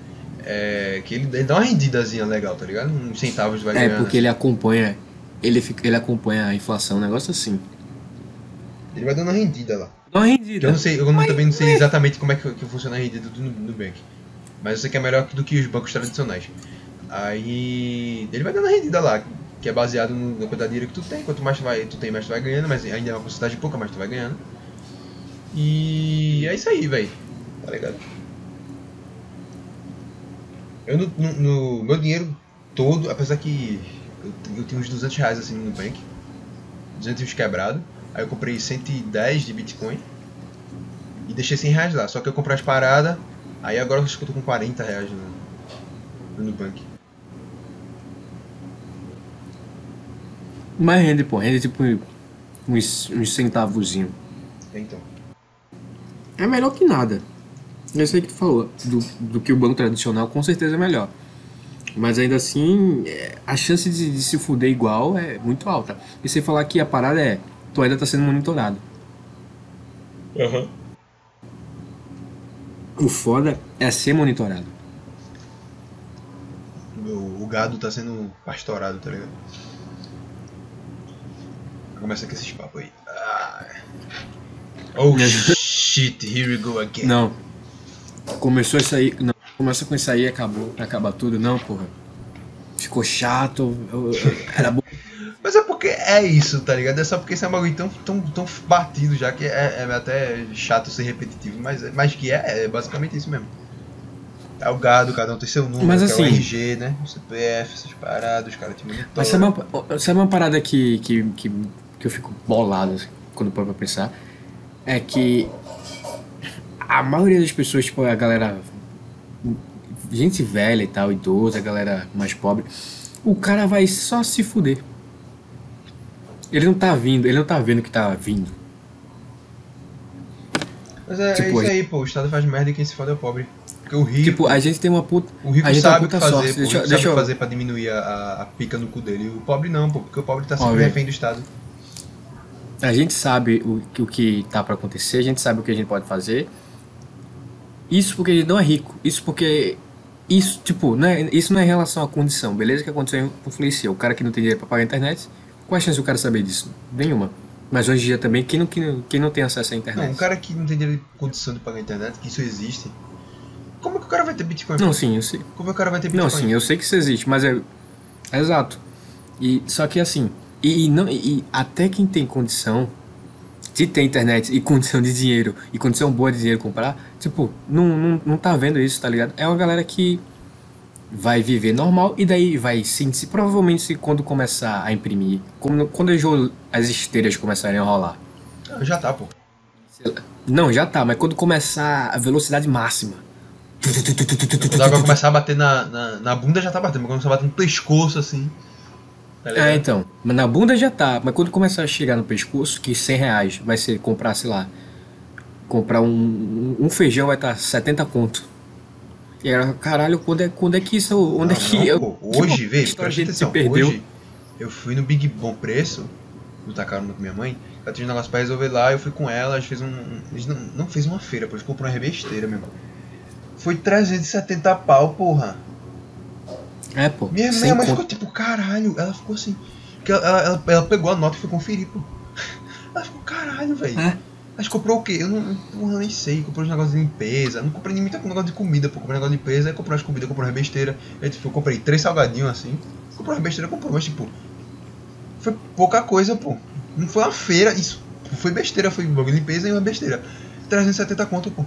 é, que ele, ele dá uma rendidazinha legal, tá ligado? Uns centavos vai É, ganhando. porque ele acompanha. Ele, fica, ele acompanha a inflação, um negócio assim. Ele vai dando uma rendida lá. Dá uma Que rendida. Eu não sei, eu Mas- também não sei mas- exatamente como é que, que funciona a rendida do Nu- Nubank. Mas eu sei que é melhor do que os bancos tradicionais. Aí ele vai dando a rendida lá, que é baseado no- na quantidade de dinheiro que tu tem. Quanto mais tu, vai, tu tem, mais tu vai ganhando, mas ainda é uma porcentagem pouca, mais tu vai ganhando. E é isso aí, velho. Tá ligado? Eu no, no- no meu dinheiro todo, apesar que eu, eu tenho uns 200 reais assim no Nubank, 200 quebrado. Aí eu comprei 110 de Bitcoin. E deixei 100 reais lá. Só que eu comprei as paradas, aí agora eu escuto com 40 reais no, no Nubank. Mas rende, pô, rende tipo uns, uns centavozinhos. Então. É melhor que nada. Eu sei que tu falou, do, do que o banco tradicional com certeza é melhor. Mas ainda assim, é, a chance de, de se fuder igual é muito alta. E você falar que a parada é, tu ainda tá sendo monitorado. Aham. O foda é ser monitorado. O, o gado tá sendo pastorado, tá ligado? Começa com esses papos aí. Ah. Oh shit, here we go again. Não. Começou isso aí. Não. Começa com isso aí e acabou. Acaba tudo. Não, porra. Ficou chato. eu- eu- era bom. É isso, tá ligado? É só porque esse é um bagulho tão, tão, tão batido já que é, é até chato ser repetitivo, mas, mas que é, é basicamente isso mesmo. É o gado, cada um tem seu número, Mas que é assim- o RG, né? O CPF, essas paradas, os caras te monitoram. Mas sabe uma, sabe uma parada que, que, que, que eu fico bolado assim, quando paro pra pensar? É que a maioria das pessoas, tipo, a galera. Gente velha e tal, idosa, a galera mais pobre, o cara vai só se fuder. Ele não tá vindo, ele não tá vendo que tá vindo. Mas é, é tipo, isso aí, pô. O Estado faz merda e quem se fode é o pobre. Porque o rico, Tipo, a gente tem uma puta. o rico sabe o que fazer, sorte. pô. O Deixa, deixa o eu. que fazer pra diminuir a, a, pica no cu dele. E o pobre não, pô. Porque o pobre tá sempre refém do Estado. A gente sabe o, que- o que tá pra acontecer, a gente sabe o que a gente pode fazer. Isso porque a gente não é rico. Isso porque. Isso, tipo, né, isso não é em relação à condição, beleza? Que a condição influencia. O cara que não tem dinheiro pra pagar a internet, qual a chance do cara saber disso? Nenhuma. Mas hoje em dia também, quem não, quem quem não tem acesso à internet? Não, um cara que não tem dinheiro condição de pagar a internet, que isso existe. Como é que o cara vai ter Bitcoin? Não, sim, eu sei. Como é que o cara vai ter Bitcoin? Não, sim, eu sei que isso existe, mas é. Exato. E, só que assim, e, e não, e até quem tem condição de ter internet e condição de dinheiro e condição boa de dinheiro comprar, tipo, não, não, não tá vendo isso, tá ligado? É uma galera que vai viver normal e daí vai sentir, provavelmente se quando começar a imprimir, quando, quando as esteiras começarem a rolar. Ah, Já tá, pô. Não, já tá, mas quando começar a velocidade máxima. Quando a água começar a bater na, na, na bunda, já tá batendo. Mas quando começar a bater no pescoço, assim. Tá? É, então. Mas na bunda já tá. Mas quando começar a chegar no pescoço, que 100 reais vai ser comprar, sei lá. Comprar um, um feijão vai estar 70 conto. E era, caralho, quando é, quando é que isso. Onde Não, é que. não, eu, Hoje, a presta gente se atenção. perdeu. Hoje, eu fui no Big Bom Preço, no Tacaruno com minha mãe. Ela tinha um negócio pra resolver lá, eu fui com ela, a gente fez um. A gente não, não fez uma feira, pô, a gente comprou uma besteira mesmo. Foi 370 pau, porra. É, pô. Minha, 100 minha mãe ficou tipo, caralho, ela ficou assim. Ela, ela- ela pegou a nota e foi conferir, pô. Ela ficou, caralho, velho. É. Gente comprou o quê? Eu não, porra, nem sei. Comprou uns negócios de limpeza. Não comprei nem muita negócio de comida, pô. Comprei negócio de limpeza, aí comprei umas comidas, comprei umas besteira. Aí, tipo, eu comprei três salgadinhos assim. Comprei umas besteira, comprou, mas tipo. Foi pouca coisa, pô. Não foi uma feira, isso. Foi besteira, foi um limpeza e uma besteira. 370 conto, pô.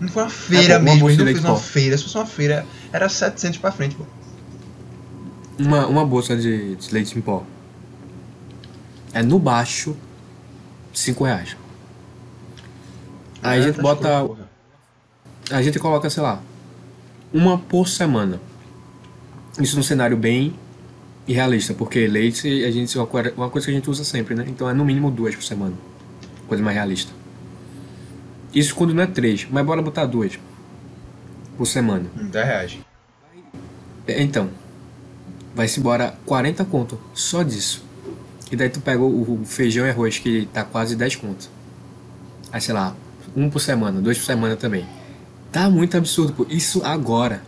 Não foi uma feira É, pô, mesmo, não fez uma pó. feira. Se fosse uma feira, era 700 pra frente, pô. Uma, uma bolsa de, de leite em pó. É no baixo 5 reais. Aí a É, gente tá bota. A gente coloca, sei lá, uma por semana. Isso num cenário bem irrealista, porque leite a gente, é uma coisa que a gente usa sempre, né? Então é no mínimo duas por semana. Coisa mais realista. Isso quando não é três, mas bora botar duas por semana. Hum, 10 reais. É, Então, vai-se embora 40 conto só disso. E daí tu pega o, o feijão e arroz que tá quase 10 conto. Aí sei lá, um por semana, dois por semana também. Tá muito absurdo, pô. Isso agora.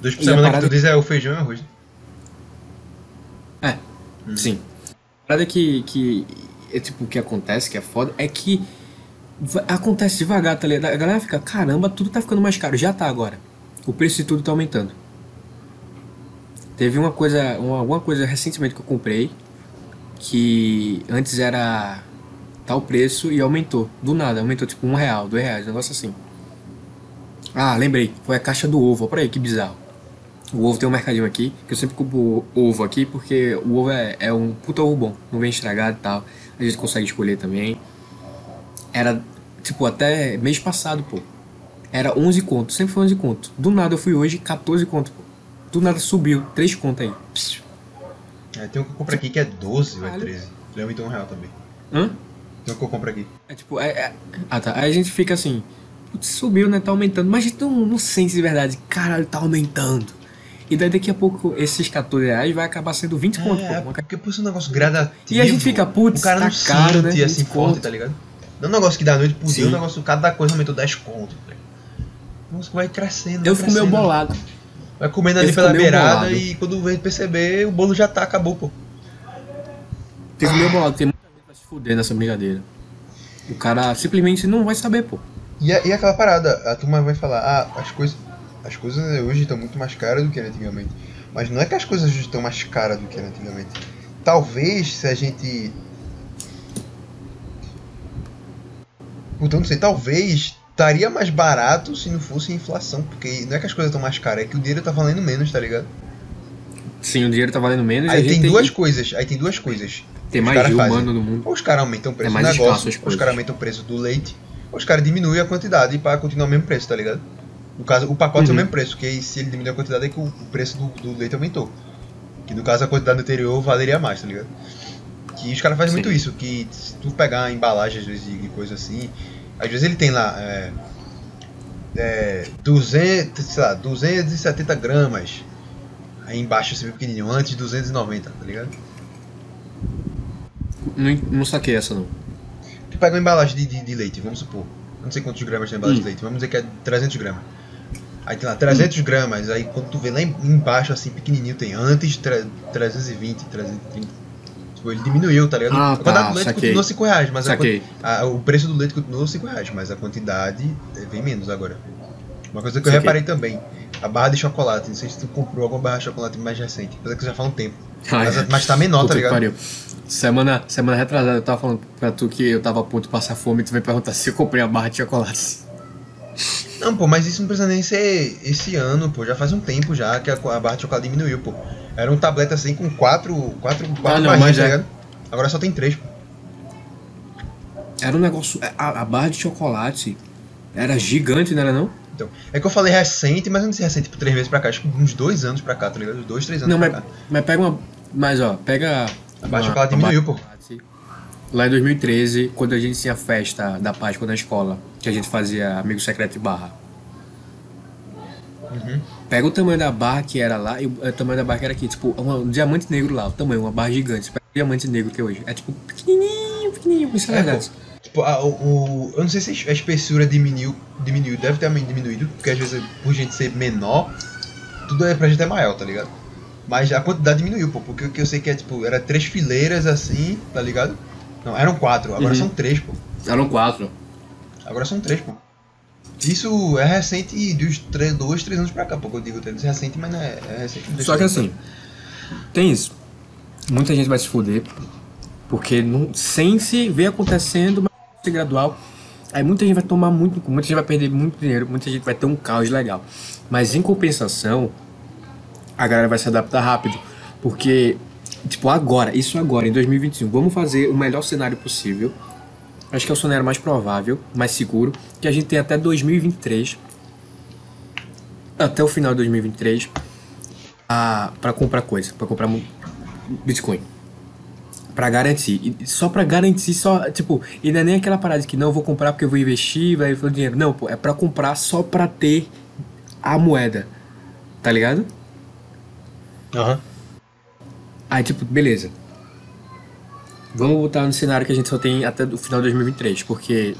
Dois por E semana que parada- tu diz é o feijão e arroz. É, sim. A parada que, que é tipo o que acontece, que é foda, é que acontece devagar, tá ligado? A galera fica, caramba, tudo tá ficando mais caro. Já tá agora. O preço de tudo tá aumentando. Teve uma coisa, uma, alguma coisa recentemente que eu comprei que antes era tal preço e aumentou. Do nada, aumentou tipo um real, dois reais, um negócio assim. Ah, lembrei, foi a caixa do ovo, olha pra aí, que bizarro. O ovo tem um mercadinho aqui, que eu sempre compro ovo aqui, porque o ovo é, é um puta ovo bom, não vem estragado e tal. A gente consegue escolher também. Era tipo, até mês passado, pô. Era 11 conto, sempre foi 11 conto. Do nada eu fui hoje 14 conto, pô. Do nada subiu, 3 conto aí. Psiu. É, tem um que eu compro aqui que é 12, vai Caralho. 13. Ele aumentou um real também. Hã? Tem um que eu compro aqui. É tipo, é, é- Ah tá. Aí a gente fica assim, putz, subiu, né? Tá aumentando. Mas a gente não, não sente de verdade, caralho, tá aumentando. E daí daqui a pouco esses 14 reais vai acabar sendo 20 conto, É, pô. Uma ca- porque por ser um negócio gradativo. E a gente fica, putz, o cara tá não caro, né? assim 20 forte, tá ligado? Não é um negócio que da noite pro dia, Sim. um negócio, cada coisa aumentou 10 conto. velho. O negócio vai crescendo. Eu vai fico meio crescendo. bolado. Vai comendo ali pela meio beirada bolado. e quando vem perceber, o bolo já tá, acabou, pô. Fico meio bolado, tem fuder nessa brincadeira. O cara simplesmente não vai saber, pô. E, a- e aquela parada, a turma vai falar, ah, as coisas. As coisas hoje estão muito mais caras do que era antigamente. Mas não é que as coisas hoje estão mais caras do que era antigamente. Talvez se a gente. Eu não sei, talvez estaria mais barato se não fosse inflação. Porque não é que as coisas estão mais caras, é que o dinheiro tá valendo menos, tá ligado? Sim, o dinheiro tá valendo menos Aí tem duas coisas, aí tem duas coisas. Tem mais de fazem. humano no mundo. Ou os caras aumentam o preço É do mais escasso negócio, ou os caras aumentam o preço do leite, ou os caras diminuem a quantidade para continuar o mesmo preço, tá ligado? No caso, o pacote é o Uhum. mesmo preço, porque se ele diminuir a quantidade é que o preço do, do leite aumentou. Que no caso a quantidade anterior valeria mais, tá ligado? Que os caras fazem Sim. muito isso, que se tu pegar embalagem às vezes de coisa assim, às vezes ele tem lá é, é, 200, sei lá, 270 gramas. Aí embaixo você vê pequenininho, antes 290, tá ligado? Não, não saquei essa, não. Tu pega uma embalagem de, de, de leite, vamos supor. Não sei quantos gramas tem embalagem Hum. de leite, vamos dizer que é 300 gramas. Aí tem lá 300 gramas, aí quando tu vê lá em- embaixo, assim, pequenininho, tem antes tre- 320, 330. Tipo, ele diminuiu, tá ligado? Ah, a quantidade tá, do leite saquei. continua 5 reais, mas a, a- o preço do leite continua 5 reais, mas a quantidade é bem menos agora. Uma coisa que eu Saquei. reparei também, a barra de chocolate, não sei se tu comprou alguma barra de chocolate mais recente, apesar que já faz um tempo. Ai, Mas, mas tá menor, tá ligado? pariu. Semana, semana retrasada eu tava falando pra tu que eu tava a ponto de passar fome e tu veio perguntar se eu comprei a barra de chocolate. Não, pô, mas isso não precisa nem ser esse ano, pô. Já faz um tempo já que a, a barra de chocolate diminuiu, pô. Era um tablete assim com quatro, quatro, quatro Ah, não, barrinhas, mas tá é. ligado? Agora só tem três, pô. Era um negócio. A, a barra de chocolate era gigante, não era não? Então, é que eu falei recente, mas eu não sei recente, tipo, três meses pra cá. Acho que uns dois anos pra cá, tá ligado? Uns dois, três anos Não, pra mas, cá. mas pega uma. Mas ó, pega. A chocolate uma diminuiu, pô. Lá em 2013, quando a gente tinha a festa da Páscoa na escola, que a gente fazia amigo secreto de barra. Uhum. Pega o tamanho da barra que era lá e o, o tamanho da barra que era aqui. Tipo, um diamante negro lá, o tamanho, uma barra gigante. Pega o diamante negro que é hoje. É tipo pequenininho, pequenininho, isso é É. Tipo, a- o, o- eu não sei se a espessura diminuiu, diminuiu, deve ter diminuído, porque às vezes por gente ser menor, tudo é pra gente é maior, tá ligado? Mas a quantidade diminuiu, pô, porque o que eu sei que é tipo, era três fileiras assim, tá ligado? Não, eram quatro, agora Uhum. são três, pô. Eram quatro. Agora são três, pô. Isso é recente dos três, dois, três anos pra cá, pô, eu digo, é recente, mas não é, é recente. Só que assim, tem isso. Muita gente vai se fuder, porque não, sem se ver acontecendo, mas ser gradual. Aí muita gente vai tomar muito, muita gente vai perder muito dinheiro, muita gente vai ter um caos legal. Mas em compensação, a galera vai se adaptar rápido. Porque, tipo, agora, isso agora, em 2021, vamos fazer o melhor cenário possível. Acho que é o cenário mais provável, mais seguro, que a gente tem até 2023. Até o final de 2023 a, pra comprar coisa, pra comprar Bitcoin. Pra garantir. E só pra garantir, só, tipo, e não é nem aquela parada de que não vou comprar porque eu vou investir, vai o dinheiro. Não, pô, é pra comprar só pra ter a moeda. Tá ligado? Aham. Aí, tipo, beleza. Vamos botar no cenário que a gente só tem até o final de 2023, porque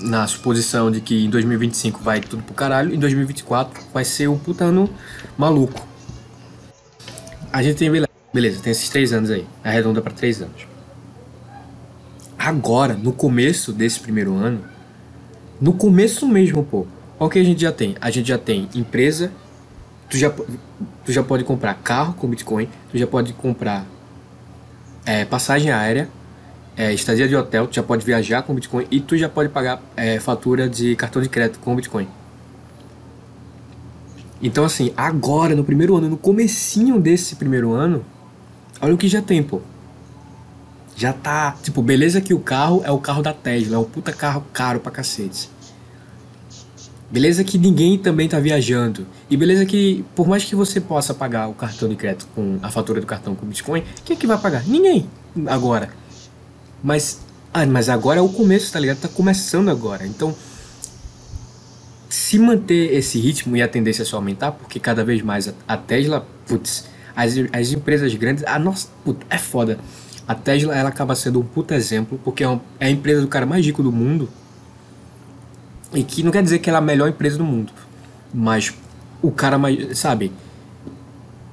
na suposição de que em 2025 vai tudo pro caralho, em 2024 vai ser um putano maluco. A gente tem, beleza, tem esses três anos aí, arredonda pra três anos. Agora, no começo desse primeiro ano, no começo mesmo, pô, o que a gente já tem. A gente já tem empresa, tu já, tu já pode comprar carro com Bitcoin, tu já pode comprar é, passagem aérea, é, estadia de hotel, tu já pode viajar com Bitcoin e tu já pode pagar é, fatura de cartão de crédito com Bitcoin. Então assim, agora no primeiro ano, no comecinho desse primeiro ano, olha o que já tem, pô. Já tá. Tipo, beleza que o carro é o carro da Tesla, é um puta carro caro pra cacete. Beleza que ninguém também tá viajando. E beleza que, por mais que você possa pagar o cartão de crédito com a fatura do cartão com Bitcoin, quem é que vai pagar? Ninguém. Agora. Mas. Ah, mas agora é o começo, tá ligado? Tá começando agora. Então. Se manter esse ritmo e a tendência é só aumentar, porque cada vez mais a Tesla, putz, as, as empresas grandes, a nossa, putz, é foda. A Tesla ela acaba sendo um puta exemplo, porque é, é a empresa do cara mais rico do mundo e que não quer dizer que ela é a melhor empresa do mundo. Mas o cara mais. Sabe?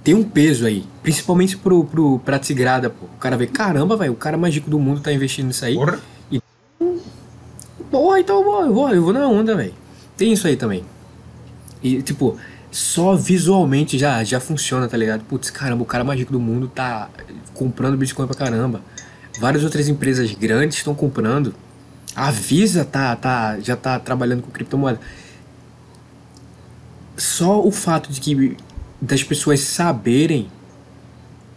Tem um peso aí. Principalmente pro, pro, pra Tigrada, pô. O cara vê, caramba, velho, o cara mais rico do mundo tá investindo nisso aí. Porra. E. Porra, então eu vou, eu vou, eu vou na onda, velho. Tem isso aí também. E, tipo, só visualmente já, já funciona, tá ligado? Putz, caramba, o cara mais rico do mundo tá comprando Bitcoin pra caramba. Várias outras empresas grandes estão comprando. A Visa tá, tá, já tá trabalhando com criptomoeda. Só o fato de que das pessoas saberem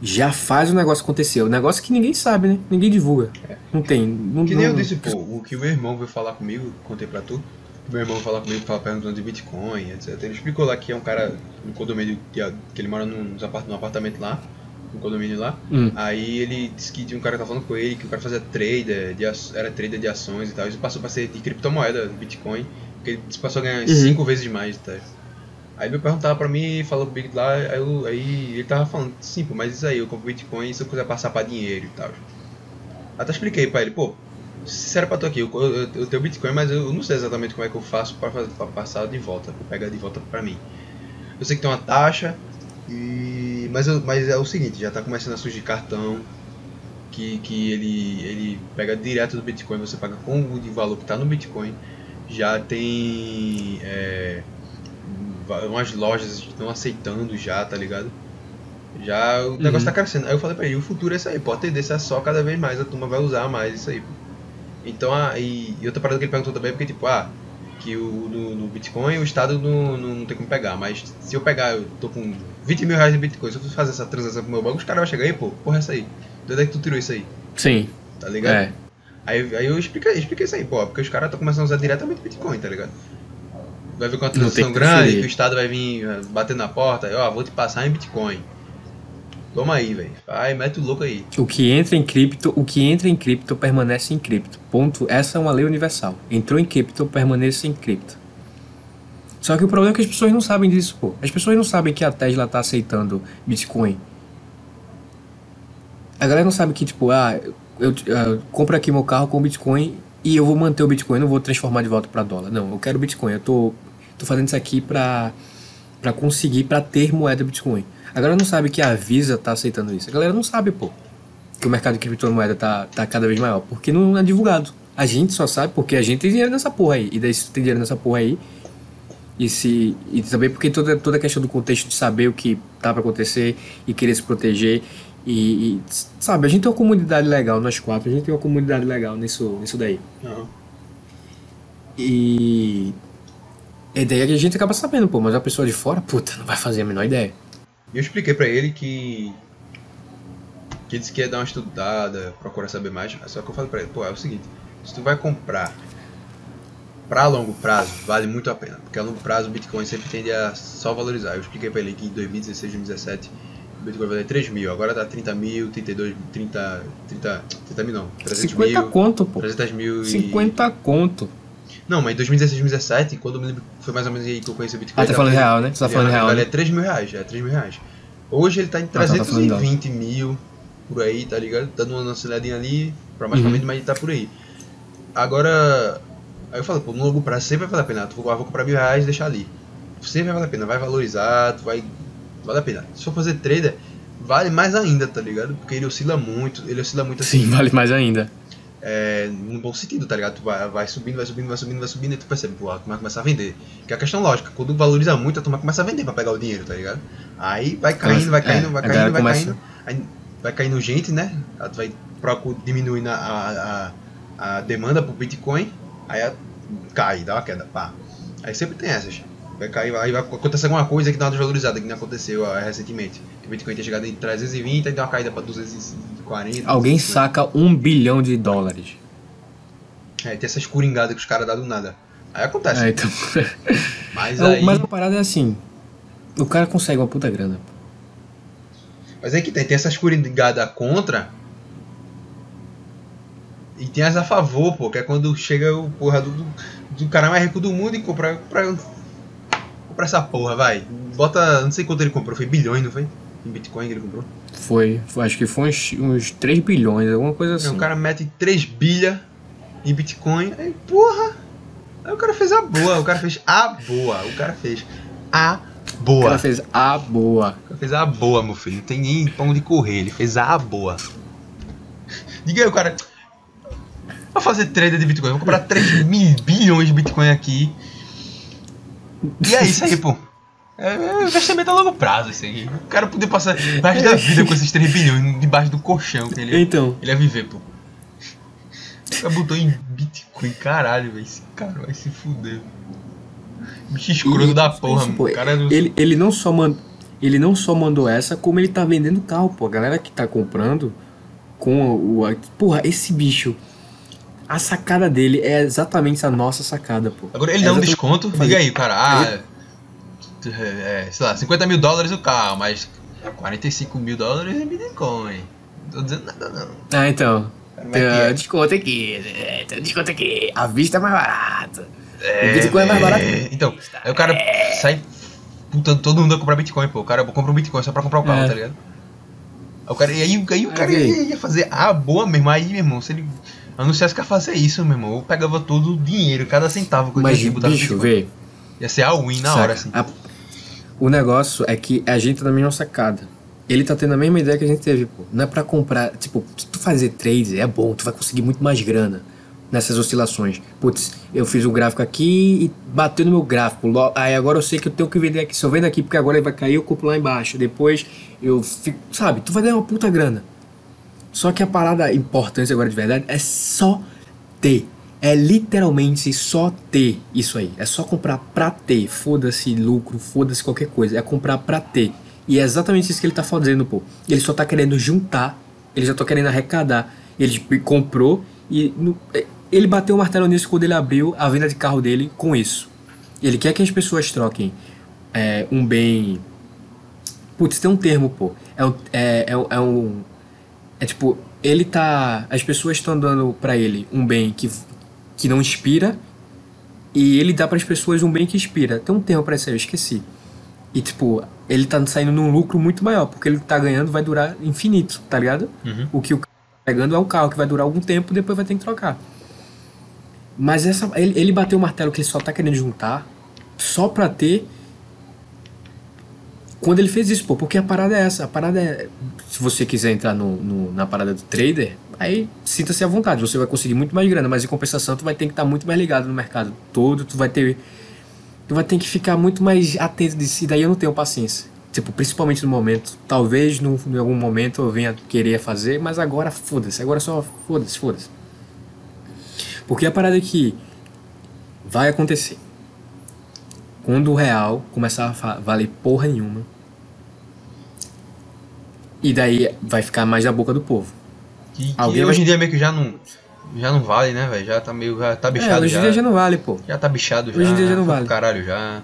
já faz o negócio acontecer. O negócio que ninguém sabe, né? Ninguém divulga. É. Não tem. Não, que nem não, eu disse, pô, o que o meu irmão veio falar comigo, contei pra tu. Meu irmão veio falar comigo, falar perguntando de Bitcoin, etc. Ele explicou lá que é um cara no condomínio que, ele mora num, num apartamento lá no condomínio lá. Hum. Aí ele disse que tinha um cara que tava falando com ele, que o cara fazia trader, de, era trader de ações e tal. Isso passou pra ser de criptomoeda, Bitcoin, porque ele passou a ganhar 5 uhum. vezes mais, tá? Aí ele me perguntava pra mim, falou comigo lá, aí, eu, aí ele tava falando, sim, pô, mas isso aí, eu compro Bitcoin se eu quiser passar pra dinheiro e tal. Até expliquei pra ele, pô, sincero pra tu aqui, eu, eu, eu, tenho Bitcoin, mas eu não sei exatamente como é que eu faço pra, pra passar de volta, pra pegar de volta pra mim. Eu sei que tem uma taxa, e, mas, mas é o seguinte, já está começando a surgir cartão que, que ele, ele pega direto do Bitcoin, você paga com o de valor que está no Bitcoin. Já tem é, umas lojas que estão aceitando já, tá ligado? Já o negócio está uhum. crescendo. Aí eu falei pra ele, o futuro é isso aí, a tendência é só cada vez mais a turma vai usar mais isso aí. Pô. Então, ah, e, e outra parada que ele perguntou também é porque, tipo, ah, que o, no, no, Bitcoin o Estado não, não tem como pegar. Mas se eu pegar, eu tô com 20 mil reais em Bitcoin, se eu fazer essa transação pro meu banco, os caras vão chegar aí, pô, porra, essa aí. De onde é que tu tirou isso aí? Sim. Tá ligado? É. Aí, aí eu expliquei, expliquei isso aí, pô, porque os caras estão começando a usar diretamente Bitcoin, tá ligado? Vai ver com uma transação grande, que o Estado vai vir eh, bater na porta, ó, oh, vou te passar em Bitcoin. Toma aí, velho. Vai, mete o louco aí. O que entra em cripto, o que entra em cripto permanece em cripto. Ponto. Essa é uma lei universal. Entrou em cripto, permanece em cripto. Só que o problema é que as pessoas não sabem disso, pô. As pessoas não sabem que a Tesla tá aceitando Bitcoin. A galera não sabe que, tipo, ah, eu, compro aqui meu carro com Bitcoin e eu vou manter o Bitcoin, não vou transformar de volta para dólar. Não, eu quero Bitcoin. Eu tô, tô fazendo isso aqui pra, pra conseguir, pra ter moeda Bitcoin. A galera não sabe que a Visa tá aceitando isso. A galera não sabe, pô, que o mercado de criptomoeda tá, tá cada vez maior. Porque não é divulgado. A gente só sabe porque a gente tem dinheiro nessa porra aí. E daí se tem dinheiro nessa porra aí. E, se, e também porque toda, toda a questão do contexto de saber o que tá para acontecer e querer se proteger. E, e, sabe, a gente tem uma comunidade legal, nós quatro, a gente tem uma comunidade legal nisso, nisso daí. Uhum. E. E daí a gente acaba sabendo, pô, mas a pessoa de fora, puta, não vai fazer a menor ideia. E eu expliquei para ele que que ele disse que ia dar uma estudada, procurar saber mais. Só que eu falei para ele, pô, é o seguinte, se tu vai comprar para longo prazo, vale muito a pena, porque a longo prazo o Bitcoin sempre tende a só valorizar. Eu expliquei para ele que em 2016, 2017 o Bitcoin valia 3 mil, agora tá 30 mil, 32, 30, 30, 30 mil não, 300 50 mil. conto, pô. 300 mil e... 50 conto. Não, mas em 2016, 2017, quando eu me lembro, foi mais ou menos aí que eu conheci o Bitcoin. Ah, tá falando real, né? Você tá falando real. Ele né? é 3 mil reais, é 3 mil reais. Hoje ele tá em 320 ah, tá, mil, por aí, tá ligado? Dando uma aceleradinha ali, praticamente, uhum. mas ele tá por aí. Agora, aí eu falo, pô, no longo prazo sempre vai valer a pena. Tu vou comprar mil reais e deixar ali. Sempre vai valer a pena, vai valorizar, tu vai. Vale a pena. Se for fazer trader, vale mais ainda, tá ligado? Porque ele oscila muito, ele oscila muito assim. Sim, vale mais ainda é, no bom sentido, tá ligado? Tu vai, vai subindo, vai subindo, vai subindo, vai subindo e tu percebe, pô, a turma começa a vender. Que é a questão lógica, quando valoriza muito, a turma começa a vender pra pegar o dinheiro, tá ligado? Aí vai caindo, vai caindo, é, vai caindo, vai começa... caindo, aí vai caindo gente, né? Tu vai diminuindo a, a, a demanda pro Bitcoin, aí cai, dá uma queda, pá. Aí sempre tem essas. Vai cair, aí vai acontecer alguma coisa que dá uma desvalorizada, que não aconteceu uh, recentemente. O Bitcoin chegado em 320 e deu uma caída pra 250 40. Alguém 50. saca um bilhão de dólares. É, tem essas coringadas que os caras dão do nada. Aí acontece. É, então. Mas aí. Mas a parada é assim. O cara consegue uma puta grana. Mas aí que tem, tem essas coringadas contra. E tem as a favor, pô, que é quando chega o porra do, do cara mais rico do mundo e compra. compra, compra essa porra, vai. Bota. Não sei quanto ele comprou, foi bilhões, não foi? Em Bitcoin que ele comprou. Foi, acho que foi uns, uns 3 bilhões, alguma coisa Aí assim. o cara mete 3 bilha em Bitcoin, aí porra! Aí o cara fez a boa, o cara fez a boa, o cara fez a O boa. cara fez a boa. O cara fez a boa, meu filho. Não tem nem pão de correr, ele fez a boa. Diga aí, o cara. Vou fazer trader de Bitcoin, vou comprar 3 mil bilhões de Bitcoin aqui. E é isso aí, pô. É é investimento a longo prazo, isso aí. O cara poder passar o resto da vida com esses 3 bilhões debaixo do colchão que ele, Então, ele ia viver, pô. O cara botou em Bitcoin, caralho, velho. Esse cara vai se fuder. Bicho escroto da porra, isso, pô, cara não- ele, ele não só mandou. Ele não só mandou essa, como ele tá vendendo carro, pô. A galera que tá comprando com o. Porra, esse bicho. A sacada dele é exatamente a nossa sacada, pô. Agora ele É dá um exatamente- desconto, diga aí, cara. Ah, é, sei lá, 50 mil dólares o carro, mas 45 mil dólares em Bitcoin. Não tô dizendo nada, não. Ah, então. É Tem que é? desconto aqui, é, tem desconto aqui. A vista é mais barata. É, o Bitcoin é mais barato. Então, aí o cara sai putando todo mundo a comprar Bitcoin, pô. O cara compra um Bitcoin só pra comprar o carro, É. tá ligado? Aí o cara, e aí, aí o cara ia, ia fazer a boa mesmo. Aí, meu irmão, se ele anunciasse que ia fazer isso, meu irmão, eu pegava todo o dinheiro, cada centavo que eu Mas, tinha botava no bicho, Bitcoin. vê. Ia ser a win na Saca? hora, assim. A- o negócio é que a gente tá na mesma sacada. Ele tá tendo a mesma ideia que a gente teve, pô. Não é pra comprar. Tipo, se tu fazer trade é bom, tu vai conseguir muito mais grana nessas oscilações. Putz, eu fiz o gráfico aqui e bateu no meu gráfico. Aí agora eu sei que eu tenho que vender aqui. Se eu vendo aqui porque agora ele vai cair, eu compro lá embaixo. Depois eu fico. Sabe, tu vai ganhar uma puta grana. Só que a parada importante agora de verdade é só ter. É literalmente só ter isso aí. É só comprar pra ter. Foda-se lucro, foda-se qualquer coisa. É comprar pra ter. E é exatamente isso que ele tá fazendo, pô. Ele só tá querendo juntar. Ele já tá querendo arrecadar. Ele comprou e no- é, ele bateu o martelo nisso quando ele abriu a venda de carro dele com isso. Ele quer que as pessoas troquem é, um bem. Putz, tem um termo, pô. É um. É, é, é um. É tipo, ele tá. As pessoas estão dando pra ele um bem que, que não inspira. E ele dá pras pessoas um bem que inspira. Tem um termo pra isso aí, eu esqueci. E tipo, ele tá saindo num lucro muito maior, porque ele tá ganhando vai durar infinito, tá ligado? Uhum. O que o cara tá pegando é um carro que vai durar algum tempo depois vai ter que trocar. Mas essa, ele, ele bateu o martelo que ele só tá querendo juntar só pra ter. Quando ele fez isso, pô, porque a parada é essa. A parada é. Se você quiser entrar no, no- na parada do trader, aí sinta-se à vontade. Você vai conseguir muito mais grana, mas em compensação, tu vai ter que estar muito mais ligado no mercado todo. Tu vai ter. Tu vai ter que ficar muito mais atento disso. E daí eu não tenho paciência. Tipo, principalmente no momento. Talvez no, em algum momento eu venha querer fazer, mas agora foda-se. Agora só foda-se, foda-se. Porque a parada é que vai acontecer. Quando o real começar a valer porra nenhuma. E daí vai ficar mais na boca do povo. Que, que Alguém hoje vai- em dia meio que já não, já não vale, né, velho? Já tá meio. Já tá É, bichado hoje em já. dia já não vale, pô. Já tá bichado já. Hoje em dia já não vale. Caralho, já.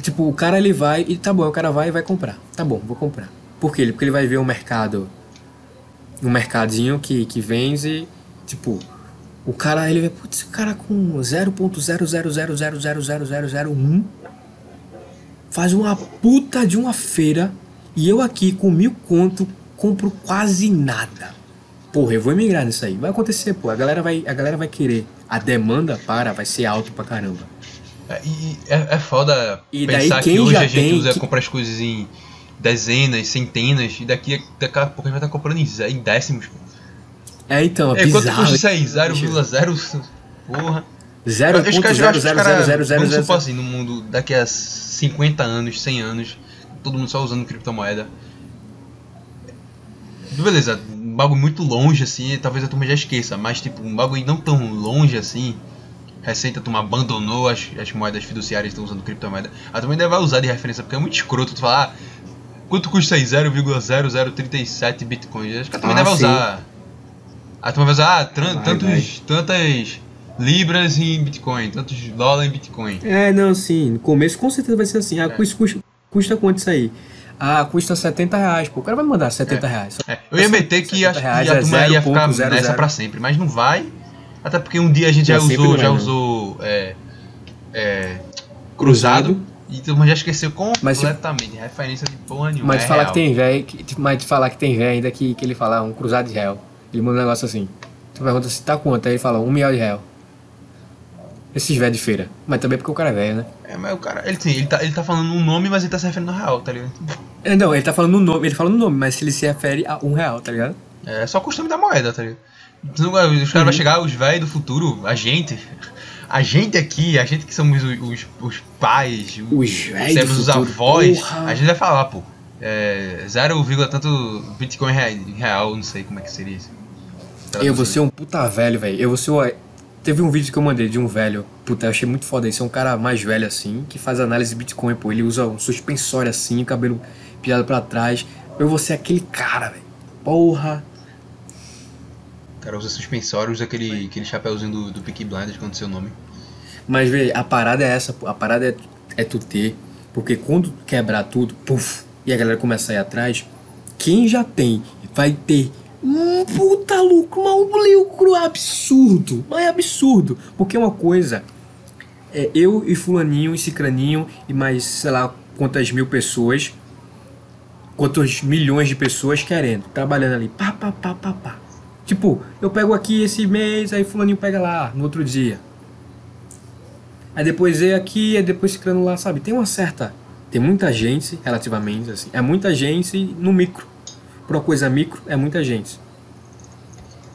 Tipo, o cara ele vai e tá bom, o cara vai e vai comprar. Tá bom, vou comprar. Por quê? Porque ele vai ver um mercado. Um mercadinho que, que vende. Tipo, o cara, ele vê, putz, o cara com 0.000000001 faz uma puta de uma feira e eu aqui com mil conto compro quase nada. Porra, eu vou emigrar nisso aí. Vai acontecer, pô. A galera vai, a galera vai querer. A demanda para vai ser alta pra caramba. É, e é, é foda E daí pensar quem que hoje a gente usa que- compra as coisas em dezenas, centenas, e daqui, daqui a pouco a gente vai estar comprando em décimos. pô. É, então, é É, quanto bizarro. custa isso aí? 0,0? Porra. Eu acho que- eu acho que os caras, Vamos supor 0.0000000. assim, no mundo, daqui a 50 anos, 100 anos, todo mundo só usando criptomoeda. Beleza, um bagulho muito longe assim, talvez a turma já esqueça, mas tipo, um bagulho não tão longe assim. Recente a turma abandonou as, as moedas fiduciárias e estão usando criptomoeda. A turma ainda vai usar de referência, porque é muito escroto tu falar, ah, Quanto custa aí? 0,0037 bitcoins. Acho que a turma Ah, deve sim. usar. A turma vai usar ah, Vai, tantos, vai. tantas libras em bitcoin, tantos dólares em bitcoin. É, não, sim. No começo com certeza vai ser assim. Ah, É. custa, custa, custa quanto isso aí? Ah, custa 70 reais, pô. O cara vai mandar 70 reais. É, eu ia meter que, acho 70 que a é turma ia ficar 0.00. nessa pra sempre, mas não vai. Até porque um dia a gente já usou, já usou é, é, cruzado, e a turma já esqueceu Mas, completamente. referência de porra nenhuma. Mas é falar que tem véi, que- mas falar que tem véi ainda que, que ele fala um cruzado de réu. Ele manda um negócio assim. Tu pergunta se tá quanto, aí ele fala um milhão de réu. Esses véi de feira. Mas também porque o cara é velho, né? É, mas o cara, ele, sim, ele, tá, ele tá falando um nome, mas ele tá se referindo ao real, tá ligado? É, Não, ele tá falando no nome, ele fala no nome, mas se ele se refere a um real, tá ligado? É só o costume da moeda, tá ligado? Os caras vão chegar, os velhos do futuro, a gente. A gente aqui, a gente que somos os, os, os pais, Os os futuro, avós, porra. a gente vai falar, pô. É, 0, tanto Bitcoin rea- real, não sei como é que seria isso. Eu vou ser um puta velho, velho. Eu vou ser o. Teve um vídeo que eu mandei de um velho. Puta, eu achei muito foda isso. É um cara mais velho assim, que faz análise de Bitcoin, pô. Ele usa um suspensório assim, cabelo pirado pra trás. Eu vou ser aquele cara, velho. Porra. O cara usa suspensório, usa aquele, aquele chapéuzinho do, do Peaky Blinders, quando seu nome. Mas, velho, a parada é essa, pô. A parada é, é tu ter. Porque quando quebrar tudo, puf, e a galera começa a ir atrás, quem já tem vai ter um puta lucro, mas um lucro absurdo. Mas é absurdo. Porque uma coisa é eu e fulaninho e cicraninho e mais, sei lá, quantas mil pessoas, quantos milhões de pessoas querendo, trabalhando ali, pá, pá, pá, pá, pá. Tipo, eu pego aqui esse mês, aí fulaninho pega lá, no outro dia. Aí depois eu aqui, aí depois ciclano lá, sabe? Tem uma certa... Tem muita gente, relativamente, assim. É muita gente no micro. Pra uma coisa micro, é muita gente.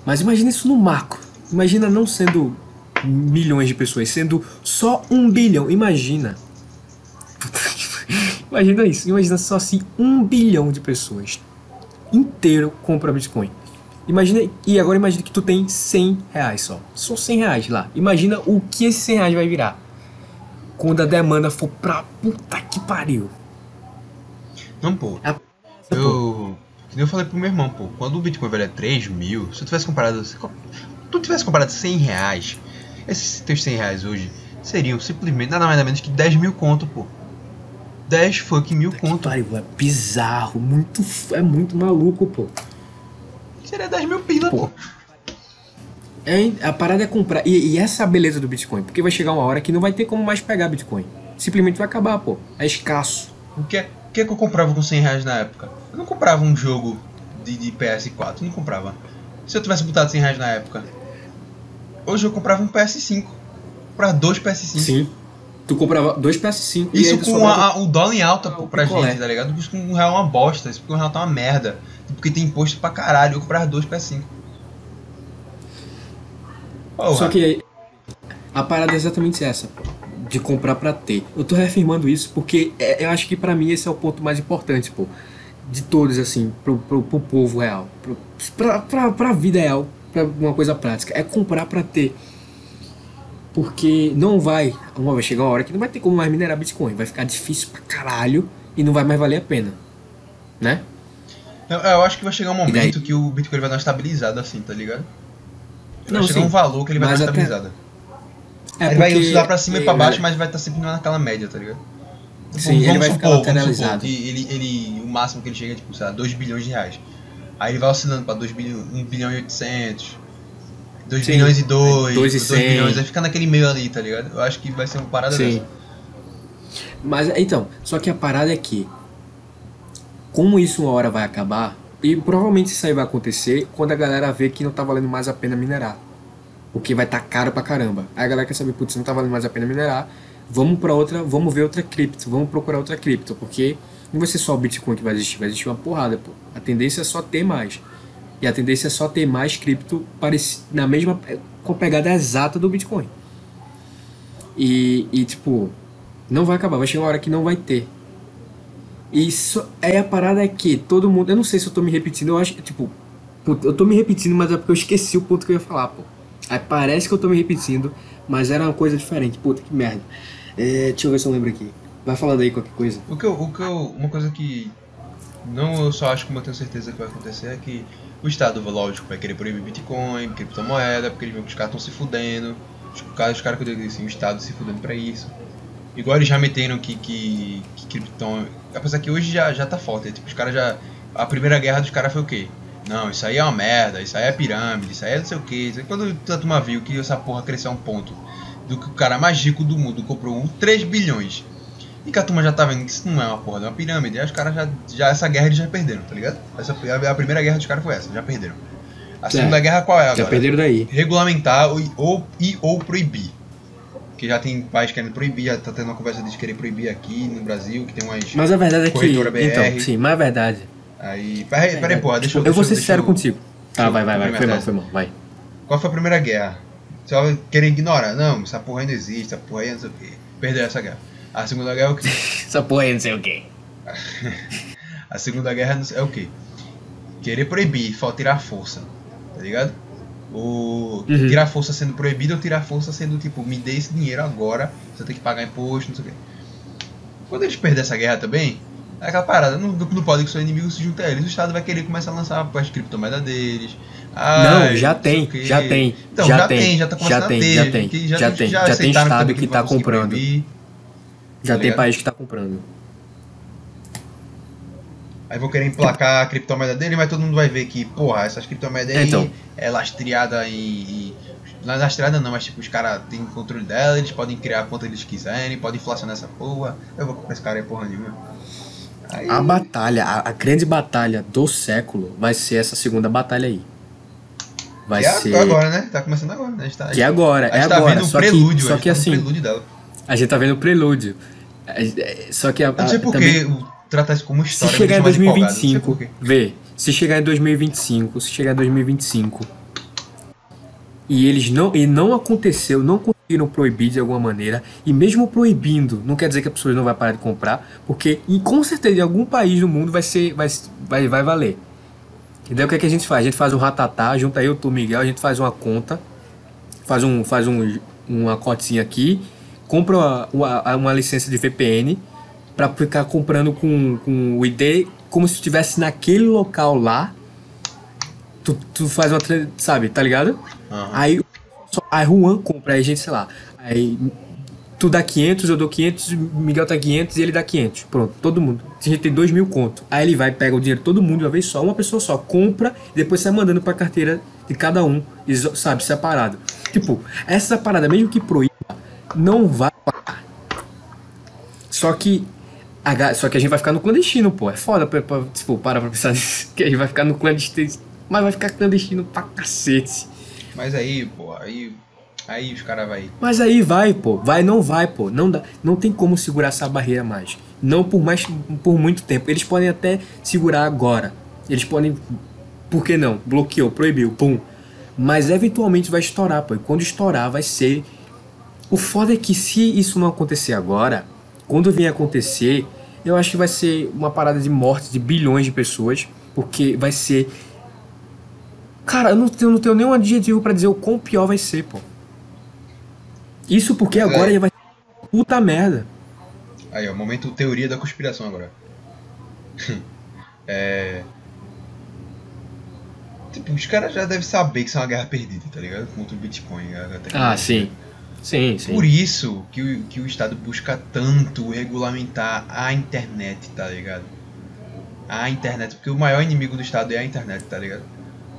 Mas imagina isso no macro. Imagina não sendo milhões de pessoas, sendo só um bilhão. Imagina. imagina isso. Imagina só assim um bilhão de pessoas inteiro compra Bitcoin. Imagina, e agora imagina que tu tem 100 reais só. Só 100 reais lá. Imagina o que esse 100 reais vai virar. Quando a demanda for pra puta que pariu. Não, pô. A- Eu. Que nem Eu falei pro meu irmão, pô, quando o Bitcoin valia 3 mil, se eu tivesse comparado. Se tu tivesse comparado 100 reais, esses teus 100 reais hoje seriam simplesmente nada mais nada menos que 10 mil conto, pô. 10 fucking mil conto. pariu, é bizarro, muito, é muito maluco, pô. Seria 10 mil pila, Pô. pô. É, a parada é comprar. E, e essa é a beleza do Bitcoin, porque vai chegar uma hora que não vai ter como mais pegar Bitcoin. Simplesmente vai acabar, pô. É escasso. O que, é- o que é que eu comprava com 100 reais na época? Eu não comprava um jogo de, de PS4, eu não comprava. Se eu tivesse botado 100 reais na época, hoje eu comprava um PS5. Pra dois PS5. Sim. Tu comprava dois PS5 e Isso com sobrava- a- o dólar em alta, pô, pra Picolé. gente, tá ligado? Isso com um real é uma bosta, isso porque um real tá uma merda. Porque tem imposto pra caralho, eu comprava dois PS5. Porra. Só que a parada é exatamente essa, pô, de comprar pra ter. Eu tô reafirmando isso porque é- eu acho que pra mim esse é o ponto mais importante, pô, de todos, assim, pro, pro, pro povo real, pro, pra, pra, pra vida real, pra uma coisa prática. É comprar pra ter. Porque não vai, uma vai chegar uma hora que não vai ter como mais minerar Bitcoin, vai ficar difícil pra caralho e não vai mais valer a pena, né? Eu, eu acho que vai chegar um momento que o Bitcoin vai dar uma estabilizada assim, tá ligado? Vai Não, chegar sim. um valor que ele vai Mas dar uma até- estabilizada. É ele vai porque- oscilar pra cima e é, pra baixo, né? mas vai estar sempre naquela média, tá ligado? Sim, ele vai ficar lateralizado. ele, ele, o máximo que ele chega é tipo, sei lá, 2 bilhões de reais. Aí ele vai oscilando pra 2 bilhões, 1 bilhão e 800, 2 Sim. bilhões e 2, Dois e 2 cem. bilhões, vai ficar naquele meio ali, tá ligado? Eu acho que vai ser uma parada Sim. dessa. Mas então, só que a parada é que, como isso uma hora vai acabar, e provavelmente isso aí vai acontecer quando a galera vê que não tá valendo mais a pena minerar. Porque vai estar tá caro pra caramba. Aí a galera quer saber, putz, não tá valendo mais a pena minerar, vamos para outra, vamos ver outra cripto, vamos procurar outra cripto, porque não vai ser só o Bitcoin que vai existir, vai existir uma porrada, pô. A tendência é só ter mais. E a tendência é só ter mais cripto na mesma com a pegada exata do Bitcoin. E, e tipo, não vai acabar, vai chegar uma hora que não vai ter. E isso é a parada é que todo mundo, eu não sei se eu tô me repetindo, eu acho tipo, eu tô me repetindo, mas é porque eu esqueci o ponto que eu ia falar, pô. Aí parece que eu tô me repetindo, mas era uma coisa diferente. Puta que merda. É, deixa eu ver se eu lembro aqui. Vai falando aí qualquer coisa. O que eu, o que eu, uma coisa que Não, eu só acho que eu tenho certeza que vai acontecer é que o Estado, lógico, vai querer proibir Bitcoin, criptomoeda, porque eles veem que os caras estão se fudendo. Os caras, os caras que eu digo assim, o Estado se fudendo pra isso. Igual eles já meteram que, que, que criptão. Apesar que hoje já, já tá forte. Tipo, os caras já. A primeira guerra dos caras foi o quê? Não, isso aí é uma merda, isso aí é pirâmide, isso aí é não sei o que. Quando a turma viu que essa porra cresceu a um ponto do que o cara mais rico do mundo comprou um 3 bilhões e que a turma já tá vendo que isso não é uma porra de uma pirâmide, aí os caras já, já. Essa guerra eles já perderam, tá ligado? Essa, a, a primeira guerra dos caras foi essa, já perderam. A segunda guerra qual é agora? Já perderam daí. Regulamentar ou, ou, e ou proibir. Que já tem pais querendo proibir, já tá tendo uma conversa de querer proibir aqui no Brasil, que tem umas. Mas a verdade é que. BR. Então, sim, mas a verdade. Aí. Peraí, peraí, porra, deixa eu. Eu deixa vou ser sincero eu- contigo. Tá, eu vai, vai, vai. Foi mal, foi mal, vai. Qual foi a primeira guerra? Você vai querer ignorar? Não, essa porra aí não existe, essa porra aí não sei o quê. Perdeu essa guerra. A segunda guerra é o quê? Essa porra aí não sei o quê. A segunda guerra é o quê? Querer proibir, falta tirar força. Tá ligado? O Uhum. tirar força sendo proibido ou tirar força sendo tipo, me dê esse dinheiro agora, você tem que pagar imposto, não sei o quê. Quando eles perderem essa guerra também, é aquela parada, não, não pode que seu inimigo se junte a eles. O Estado vai querer começar a lançar as criptomoedas deles. Ai, Não, já tem, já tem. Então, já, já tem, tem, já tá começando já a tem, ter, já tem, que já, já- tem, já já, tem estado que que tá comprando. proibir. Já tá tem ligado? país que tá comprando. Aí vão querer emplacar a criptomoeda dele, mas todo mundo vai ver que, porra, essas criptomoedas aí Então. é lastreada em. em não é lastreada não, mas tipo, os caras têm controle dela, eles podem criar quanto eles quiserem, podem inflacionar essa porra. Eu vou comprar esse cara aí porra nenhuma. Aí, A batalha, a, a grande batalha do século vai ser essa segunda batalha aí. Vai que é ser. agora, né? Tá começando agora, né? Tá, Que é agora, a é gente tá agora. vendo o Só prelúdio, que, só a que gente tá assim, no prelúdio dela. a gente tá vendo o prelúdio. É, é, Só que a, Eu não sei por que tratar isso como Se história chegar em me deixa mais empolgado, não sei 2025, por quê. vê, se chegar em 2025, se chegar em 2025 e eles não e não aconteceu, não conseguiram proibir de alguma maneira, e mesmo proibindo, não quer dizer que a pessoa não vai parar de comprar, porque e com certeza em algum país do mundo vai ser vai vai, vai valer. E daí o que, é que a gente faz? A gente faz um ratatá, junta eu, tu, Miguel, a gente faz uma conta, faz um faz um uma cotinha aqui, compra uma, uma, uma licença de VPN para ficar comprando com, com o ID como se estivesse naquele local lá. Tu, tu faz uma, sabe, tá ligado? Aham. Aí, aí Juan compra, aí a gente, sei lá, aí tu dá 500, eu dou 500, Miguel tá 500 e ele dá 500. Pronto, todo mundo. A gente tem 2 mil conto. Aí ele vai, pega o dinheiro todo mundo de uma vez só, uma pessoa só, compra e depois sai mandando pra carteira de cada um, sabe, separado. Tipo, essa parada, mesmo que proíba, não vai parar. Só que. a só que a gente vai ficar no clandestino, pô. É foda, pra, pra, tipo, para pra pensar nisso. Que a gente vai ficar no clandestino. Mas vai ficar clandestino pra cacete. Mas aí, pô, aí. Aí os caras vai. Mas aí vai, pô. Vai, não vai, pô. Não, dá, não tem como segurar essa barreira mais. Não por mais por muito tempo. Eles podem até segurar agora. Eles podem. Por que não? Bloqueou, proibiu, pum. Mas eventualmente vai estourar, pô. E quando estourar, vai ser. O foda é que se isso não acontecer agora, quando vier acontecer, eu acho que vai ser uma parada de morte de bilhões de pessoas. Porque vai ser. Cara, eu não tenho, não tenho nenhum adjetivo pra dizer o quão pior vai ser, pô. Isso porque Mas agora é. já vai ser puta merda. Aí, ó, momento teoria da conspiração agora. é. Tipo, os caras já devem saber que isso é uma guerra perdida, tá ligado? Contra o Bitcoin. Ah, sim. Sim, sim. Por isso que o, que o Estado busca tanto regulamentar a internet, tá ligado? A internet, porque o maior inimigo do Estado é a internet, tá ligado?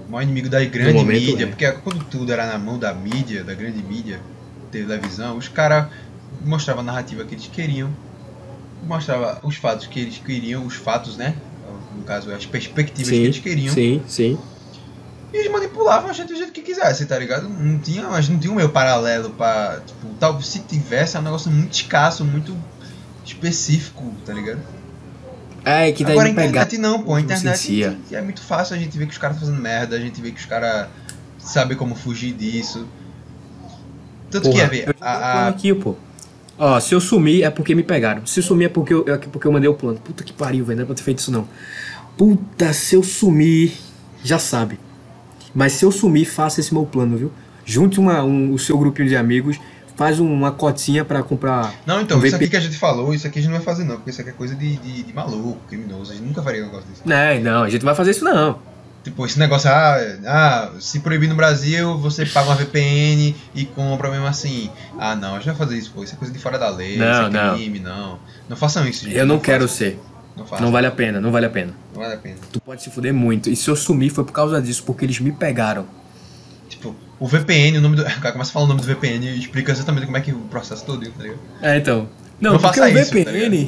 O maior inimigo da grande momento, mídia, é. porque quando tudo era na mão da mídia, da grande mídia, televisão, os caras mostravam a narrativa que eles queriam, mostrava os fatos que eles queriam, os fatos, né? No caso, as perspectivas que Sim, eles queriam. sim, sim. E eles manipulavam a gente do jeito que quisesse, tá ligado? Não tinha, mas não tinha um meio paralelo pra. Tipo, tal, se tivesse, é um negócio muito escasso, muito específico, tá ligado? É, que daí Agora não pegar. internet não, pô. A internet licencia. é muito fácil, a gente vê que os caras fazendo merda, a gente vê que os caras sabem como fugir disso. Tanto que Porra, é ver, já tenho um a, a, aqui, pô. Ó, se eu sumir é porque me pegaram. Se eu sumir é porque eu, é porque eu mandei o plano. Puta que pariu, velho. Não era pra ter feito isso não. Puta, se eu sumir. Já sabe. Mas se eu sumir, faça esse meu plano, viu? Junte uma, um, o seu grupinho de amigos. Faz uma cotinha pra comprar. Não, então, um isso aqui que a gente falou, isso aqui a gente não vai fazer não, porque isso aqui é coisa de, de, de maluco, criminoso. A gente nunca faria um negócio desse. Não, não, a gente não vai fazer isso não. Tipo, esse negócio, ah, ah, se proibir no Brasil, você paga uma VPN e compra mesmo assim. Ah, não, a gente vai fazer isso, pô. Isso é coisa de fora da lei, Não, isso é não. crime, não. Não façam isso, gente. Eu não quero façam. ser. Não. Não vale a pena, não vale a pena. Não vale a pena. Tu pode se fuder muito. E se eu sumir foi por causa disso, porque eles me pegaram. Tipo, o VPN, o nome do. O cara começa a falar o nome do VPN e explica exatamente como é que o processo todo, tá ligado? É, então. Não, não faça o VPN.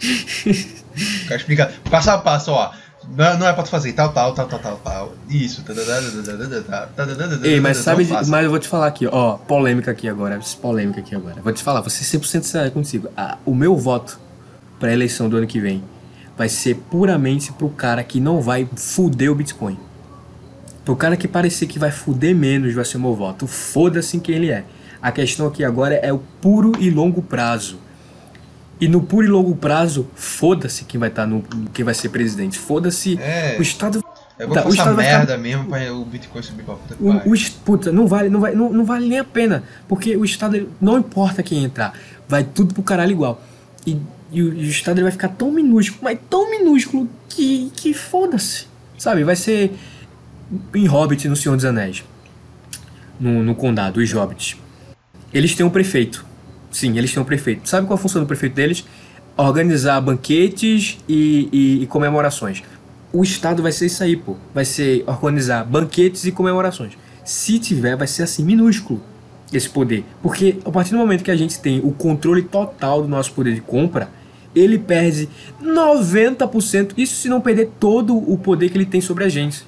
Tá cara explica passo a passo, ó. Não, não é pra tu fazer tal, tal, tal, tal, tal, tal. Isso. Ei, mas sabe, de, mas eu vou te falar aqui, ó. Polêmica aqui agora. Polêmica aqui agora. Vou te falar, vou ser 100% sincero contigo. Ah, o meu voto pra eleição do ano que vem vai ser puramente pro cara que não vai fuder o Bitcoin. Pro cara que parecer que vai fuder menos vai ser o meu voto. Foda-se em quem ele é. A questão aqui agora é o puro e longo prazo. E no puro e longo prazo, foda-se quem vai estar no quem vai ser presidente. Foda-se É. o estado É bom Tá, o Estado vai ficar- merda mesmo pra o Bitcoin subir pra puta que O, o, puta, não vale, não, vai, não, não vale nem a pena. Porque o Estado, não importa quem entrar, vai tudo pro caralho igual. E, e o, e o Estado vai ficar tão minúsculo, mas tão minúsculo que, que foda-se. Sabe? Vai ser em Hobbit no Senhor dos Anéis. No, no condado, os Hobbits. Eles têm um prefeito. Sim, eles têm um prefeito. Sabe qual a função do prefeito deles? Organizar banquetes e, e- e comemorações. O Estado vai ser isso aí, pô. Vai ser organizar banquetes e comemorações. Se tiver, vai ser assim, minúsculo esse poder. Porque a partir do momento que a gente tem o controle total do nosso poder de compra, ele perde 90%. Isso se não perder todo o poder que ele tem sobre a gente.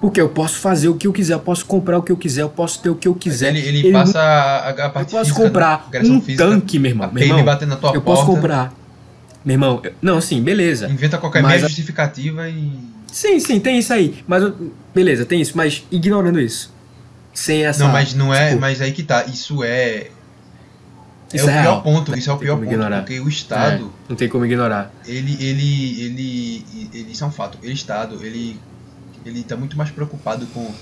Porque eu posso fazer o que eu quiser, eu posso comprar o que eu quiser, eu posso ter o que eu quiser. Ele, ele passa a, a Eu parte posso física, né? comprar agressão um física, tanque, meu irmão. A Meu irmão, batendo na tua eu porta. posso comprar. Meu irmão, eu- não, assim, beleza. Inventa qualquer Mas meio a- justificativa e. Sim, sim, tem isso aí. Mas, eu- beleza, tem isso. Mas ignorando isso. Sem essa. Não, mas não é. tipo, Mas aí que tá. Isso é. É Isso o é pior real. ponto. Isso é o pior ponto. ignorar. Porque o Estado. é, não tem como ignorar. ele, ele, ele, ele, isso é um fato. O Estado, ele, ele tá muito mais preocupado com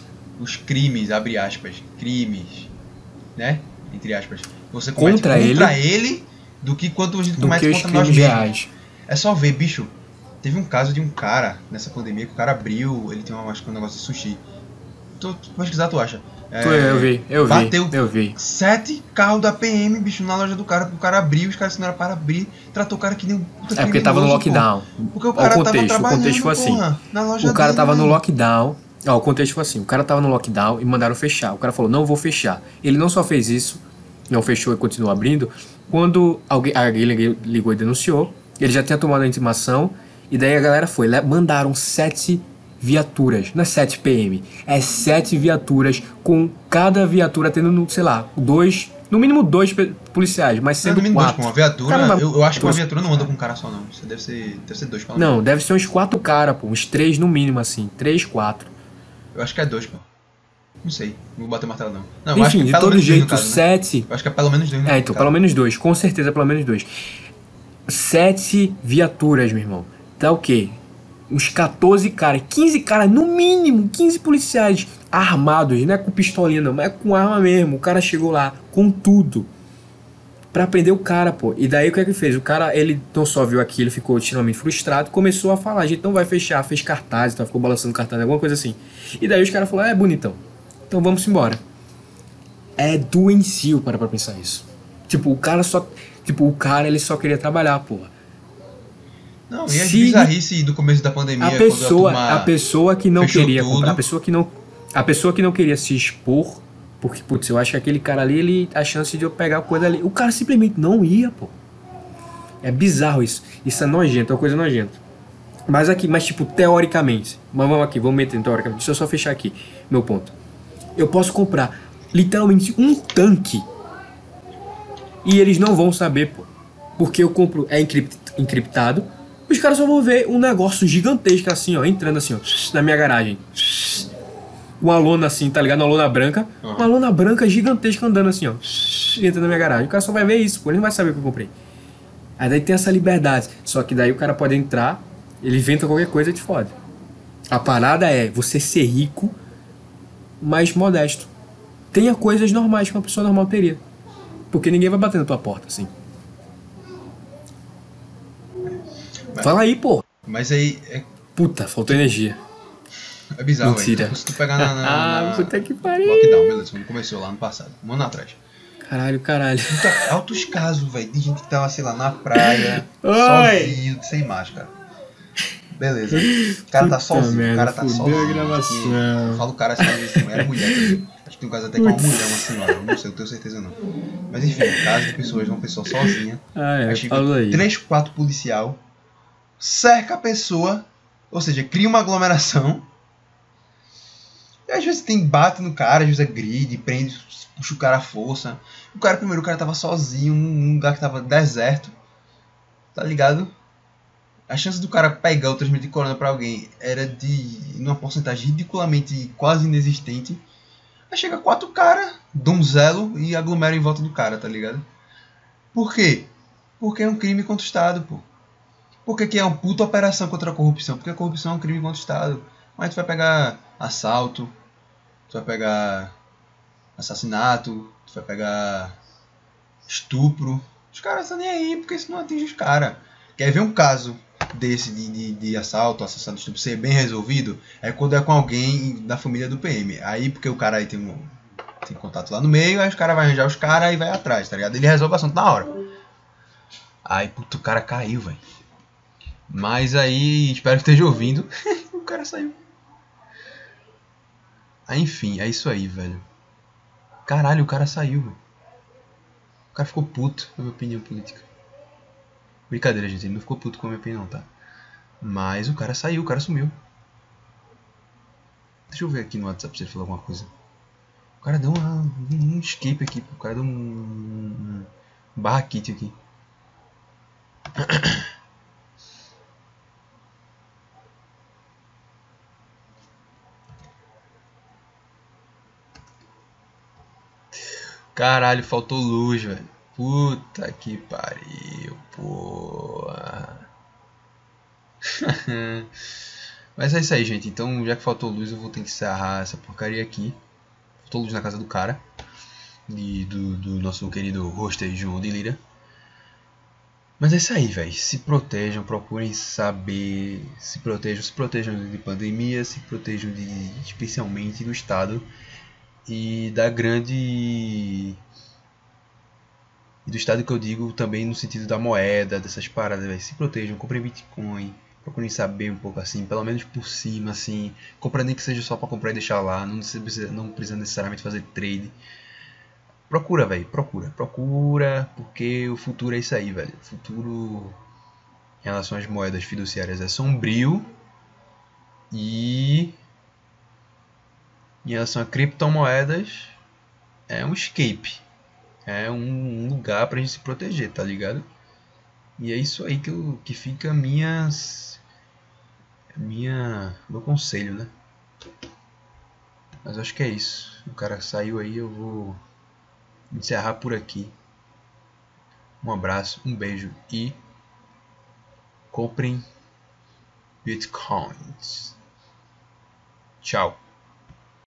os crimes, abre aspas, crimes, né? Entre aspas. Você comete Contra contra ele, do que quanto a gente comete contra nós mesmos. reais. É só ver, bicho. Teve um caso de um cara nessa pandemia que o cara abriu, ele tem uma, acho que um negócio de sushi. Tu, tu pesquisar, tu acha? É, eu vi, eu vi, bateu eu vi. Sete carros da PM, bicho, na loja do cara, porque o cara abriu, os caras era para abrir, tratou o cara que nem um puta É porque tava no lockdown. Porque o Ó, cara o contexto, tava o trabalhando, contexto foi assim. porra, O cara dele, tava no velho. lockdown. Ó, o contexto foi assim: o cara tava no lockdown e mandaram fechar. O cara falou, não vou fechar. Ele não só fez isso, não fechou e continuou abrindo. Quando alguém, alguém ligou- e denunciou, ele já tinha tomado a intimação. E daí a galera foi. Mandaram sete viaturas. Não é sete PM. É sete viaturas, com cada viatura tendo, sei lá, dois. No mínimo dois policiais, mas Não, sendo no mínimo dois, quatro. pô, uma viatura, Cara, eu, eu acho que uma Você- viatura não anda com um cara só, não. Isso deve ser, deve ser dois, pelo Não, menos. deve ser uns quatro caras, pô. Uns três no mínimo, assim. Três, quatro. Eu acho que é dois, pô. Não sei, não vou bater o martelo, não. Não, Enfim, que de todo dois no jeito, caso, né? sete. Eu acho que é pelo menos dois no É, então, caso. pelo menos dois. Com certeza, pelo menos dois. Sete viaturas, meu irmão. Tá o quê? Uns 14 caras, 15 caras, no mínimo, 15 policiais armados, não é com pistolinha não, mas é com arma mesmo. O cara chegou lá com tudo pra prender o cara, pô. E daí o que é que fez? O cara, ele não só viu aquilo, ficou extremamente frustrado, começou a falar, a gente não vai fechar, fez cartaz, então ficou balançando cartaz, alguma coisa assim. E daí os caras falaram, é bonitão, então vamos embora. É doentio para pra pensar isso. Tipo, o cara só. Tipo, o cara ele só queria trabalhar, porra. Não, e Se- bizarrice do começo da pandemia, A pessoa, turma a pessoa que não queria tudo. comprar, a pessoa que não. A pessoa que não queria se expor, porque, putz, eu acho que aquele cara ali, ele, a chance de eu pegar a coisa ali. O cara simplesmente não ia, pô. É bizarro isso. Isso é nojento, é uma coisa nojenta. Mas aqui, mas tipo, teoricamente. Mas vamos aqui, vamos meter teoricamente. Deixa eu só fechar aqui meu ponto. Eu posso comprar literalmente um tanque. E eles não vão saber, pô. Porque eu compro, é encript- encriptado. Os caras só vão ver um negócio gigantesco assim, ó, entrando assim, ó, na minha garagem. Uma lona assim, tá ligado? Uma lona branca. Uhum. Uma lona branca gigantesca andando assim, ó. Entra na minha garagem. O cara só vai ver isso, pô. Ele não vai saber o que eu comprei. Aí daí tem essa liberdade. Só que daí o cara pode entrar, ele inventa qualquer coisa e te fode. A parada é você ser rico, mas modesto. tenha coisas normais que uma pessoa normal teria. Porque ninguém vai bater na tua porta, assim. Mas- Fala aí, pô. Mas aí é, Puta, faltou energia. é bizarro, Mentira. Se tu pegar na, na, Ah, na- puta que pariu. lockdown, beleza, quando começou lá no passado, um ano atrás. Caralho, caralho. Puta, altos casos, velho, de gente que tava, sei lá, na praia, Oi. sozinho, sem máscara. Beleza. O cara tá sozinho, o merda, cara tá sozinho. a gravação. Acho que- Eu falo cara assim, às vezes era mulher também. Acho que tem um caso até com uma mulher, uma senhora, não sei, eu tenho certeza não. Mas enfim, caso de pessoas, uma pessoa sozinha. Ah, é, Aí chega fala aí. três, quatro policial, cerca a pessoa, ou seja, cria uma aglomeração. E às vezes tem bate no cara, às vezes é gride, prende, puxa o cara à força. O cara primeiro, o cara tava sozinho, num lugar que tava deserto. Tá ligado? A chance do cara pegar ou transmitir corona pra alguém era de uma porcentagem ridiculamente quase inexistente. Aí chega quatro caras, donzelo e aglomera em volta do cara, tá ligado? Por quê? Porque é um crime contra o Estado, pô. Por que, é uma puta operação contra a corrupção? Porque a corrupção é um crime contra o Estado. Mas tu vai pegar assalto, tu vai pegar assassinato, tu vai pegar estupro. Os caras estão nem aí, porque isso não atinge os caras. Quer ver um caso desse de, de, de assalto, assassinato, estupro ser bem resolvido? É quando é com alguém da família do PM. Aí, porque o cara aí tem um, tem contato lá no meio, aí os caras vão arranjar os caras e vai atrás, tá ligado? Ele resolve o assunto na hora. Aí, puto, o cara caiu, velho. Mas aí, espero que esteja ouvindo. o cara saiu. Aí, enfim, é isso aí, velho. Caralho, o cara saiu. O cara ficou puto com a minha opinião política. Brincadeira, gente, ele não ficou puto com a minha opinião, tá? Mas o cara saiu, o cara sumiu. Deixa eu ver aqui no WhatsApp se ele falou alguma coisa. O cara deu uma, um escape aqui, o cara deu um, um barra kit aqui. Caralho, faltou luz, velho. Puta que pariu, porra. Mas é isso aí, gente. Então, já que faltou luz, eu vou ter que encerrar essa porcaria aqui. Faltou luz na casa do cara. De, do, do nosso querido roster João de Lira. Mas é isso aí, velho. Se protejam, procurem saber. Se protejam, se protejam de pandemia, se protejam de, especialmente do Estado e da grande. E do Estado que eu digo também no sentido da moeda, dessas paradas, velho. Se protejam, comprem Bitcoin, procurem saber um pouco assim, pelo menos por cima, assim. Compra nem que seja só pra comprar e deixar lá, não precisa, não precisa necessariamente fazer trade. Procura, velho, procura, procura, porque o futuro é isso aí, velho. O futuro em relação às moedas fiduciárias é sombrio e em relação a criptomoedas é um escape. É um lugar pra gente se proteger, tá ligado? E é isso aí que, eu, que fica minhas. Minha. Meu conselho, né? Mas acho que é isso. O cara saiu aí, eu vou encerrar por aqui. Um abraço, um beijo e comprem bitcoins. Tchau.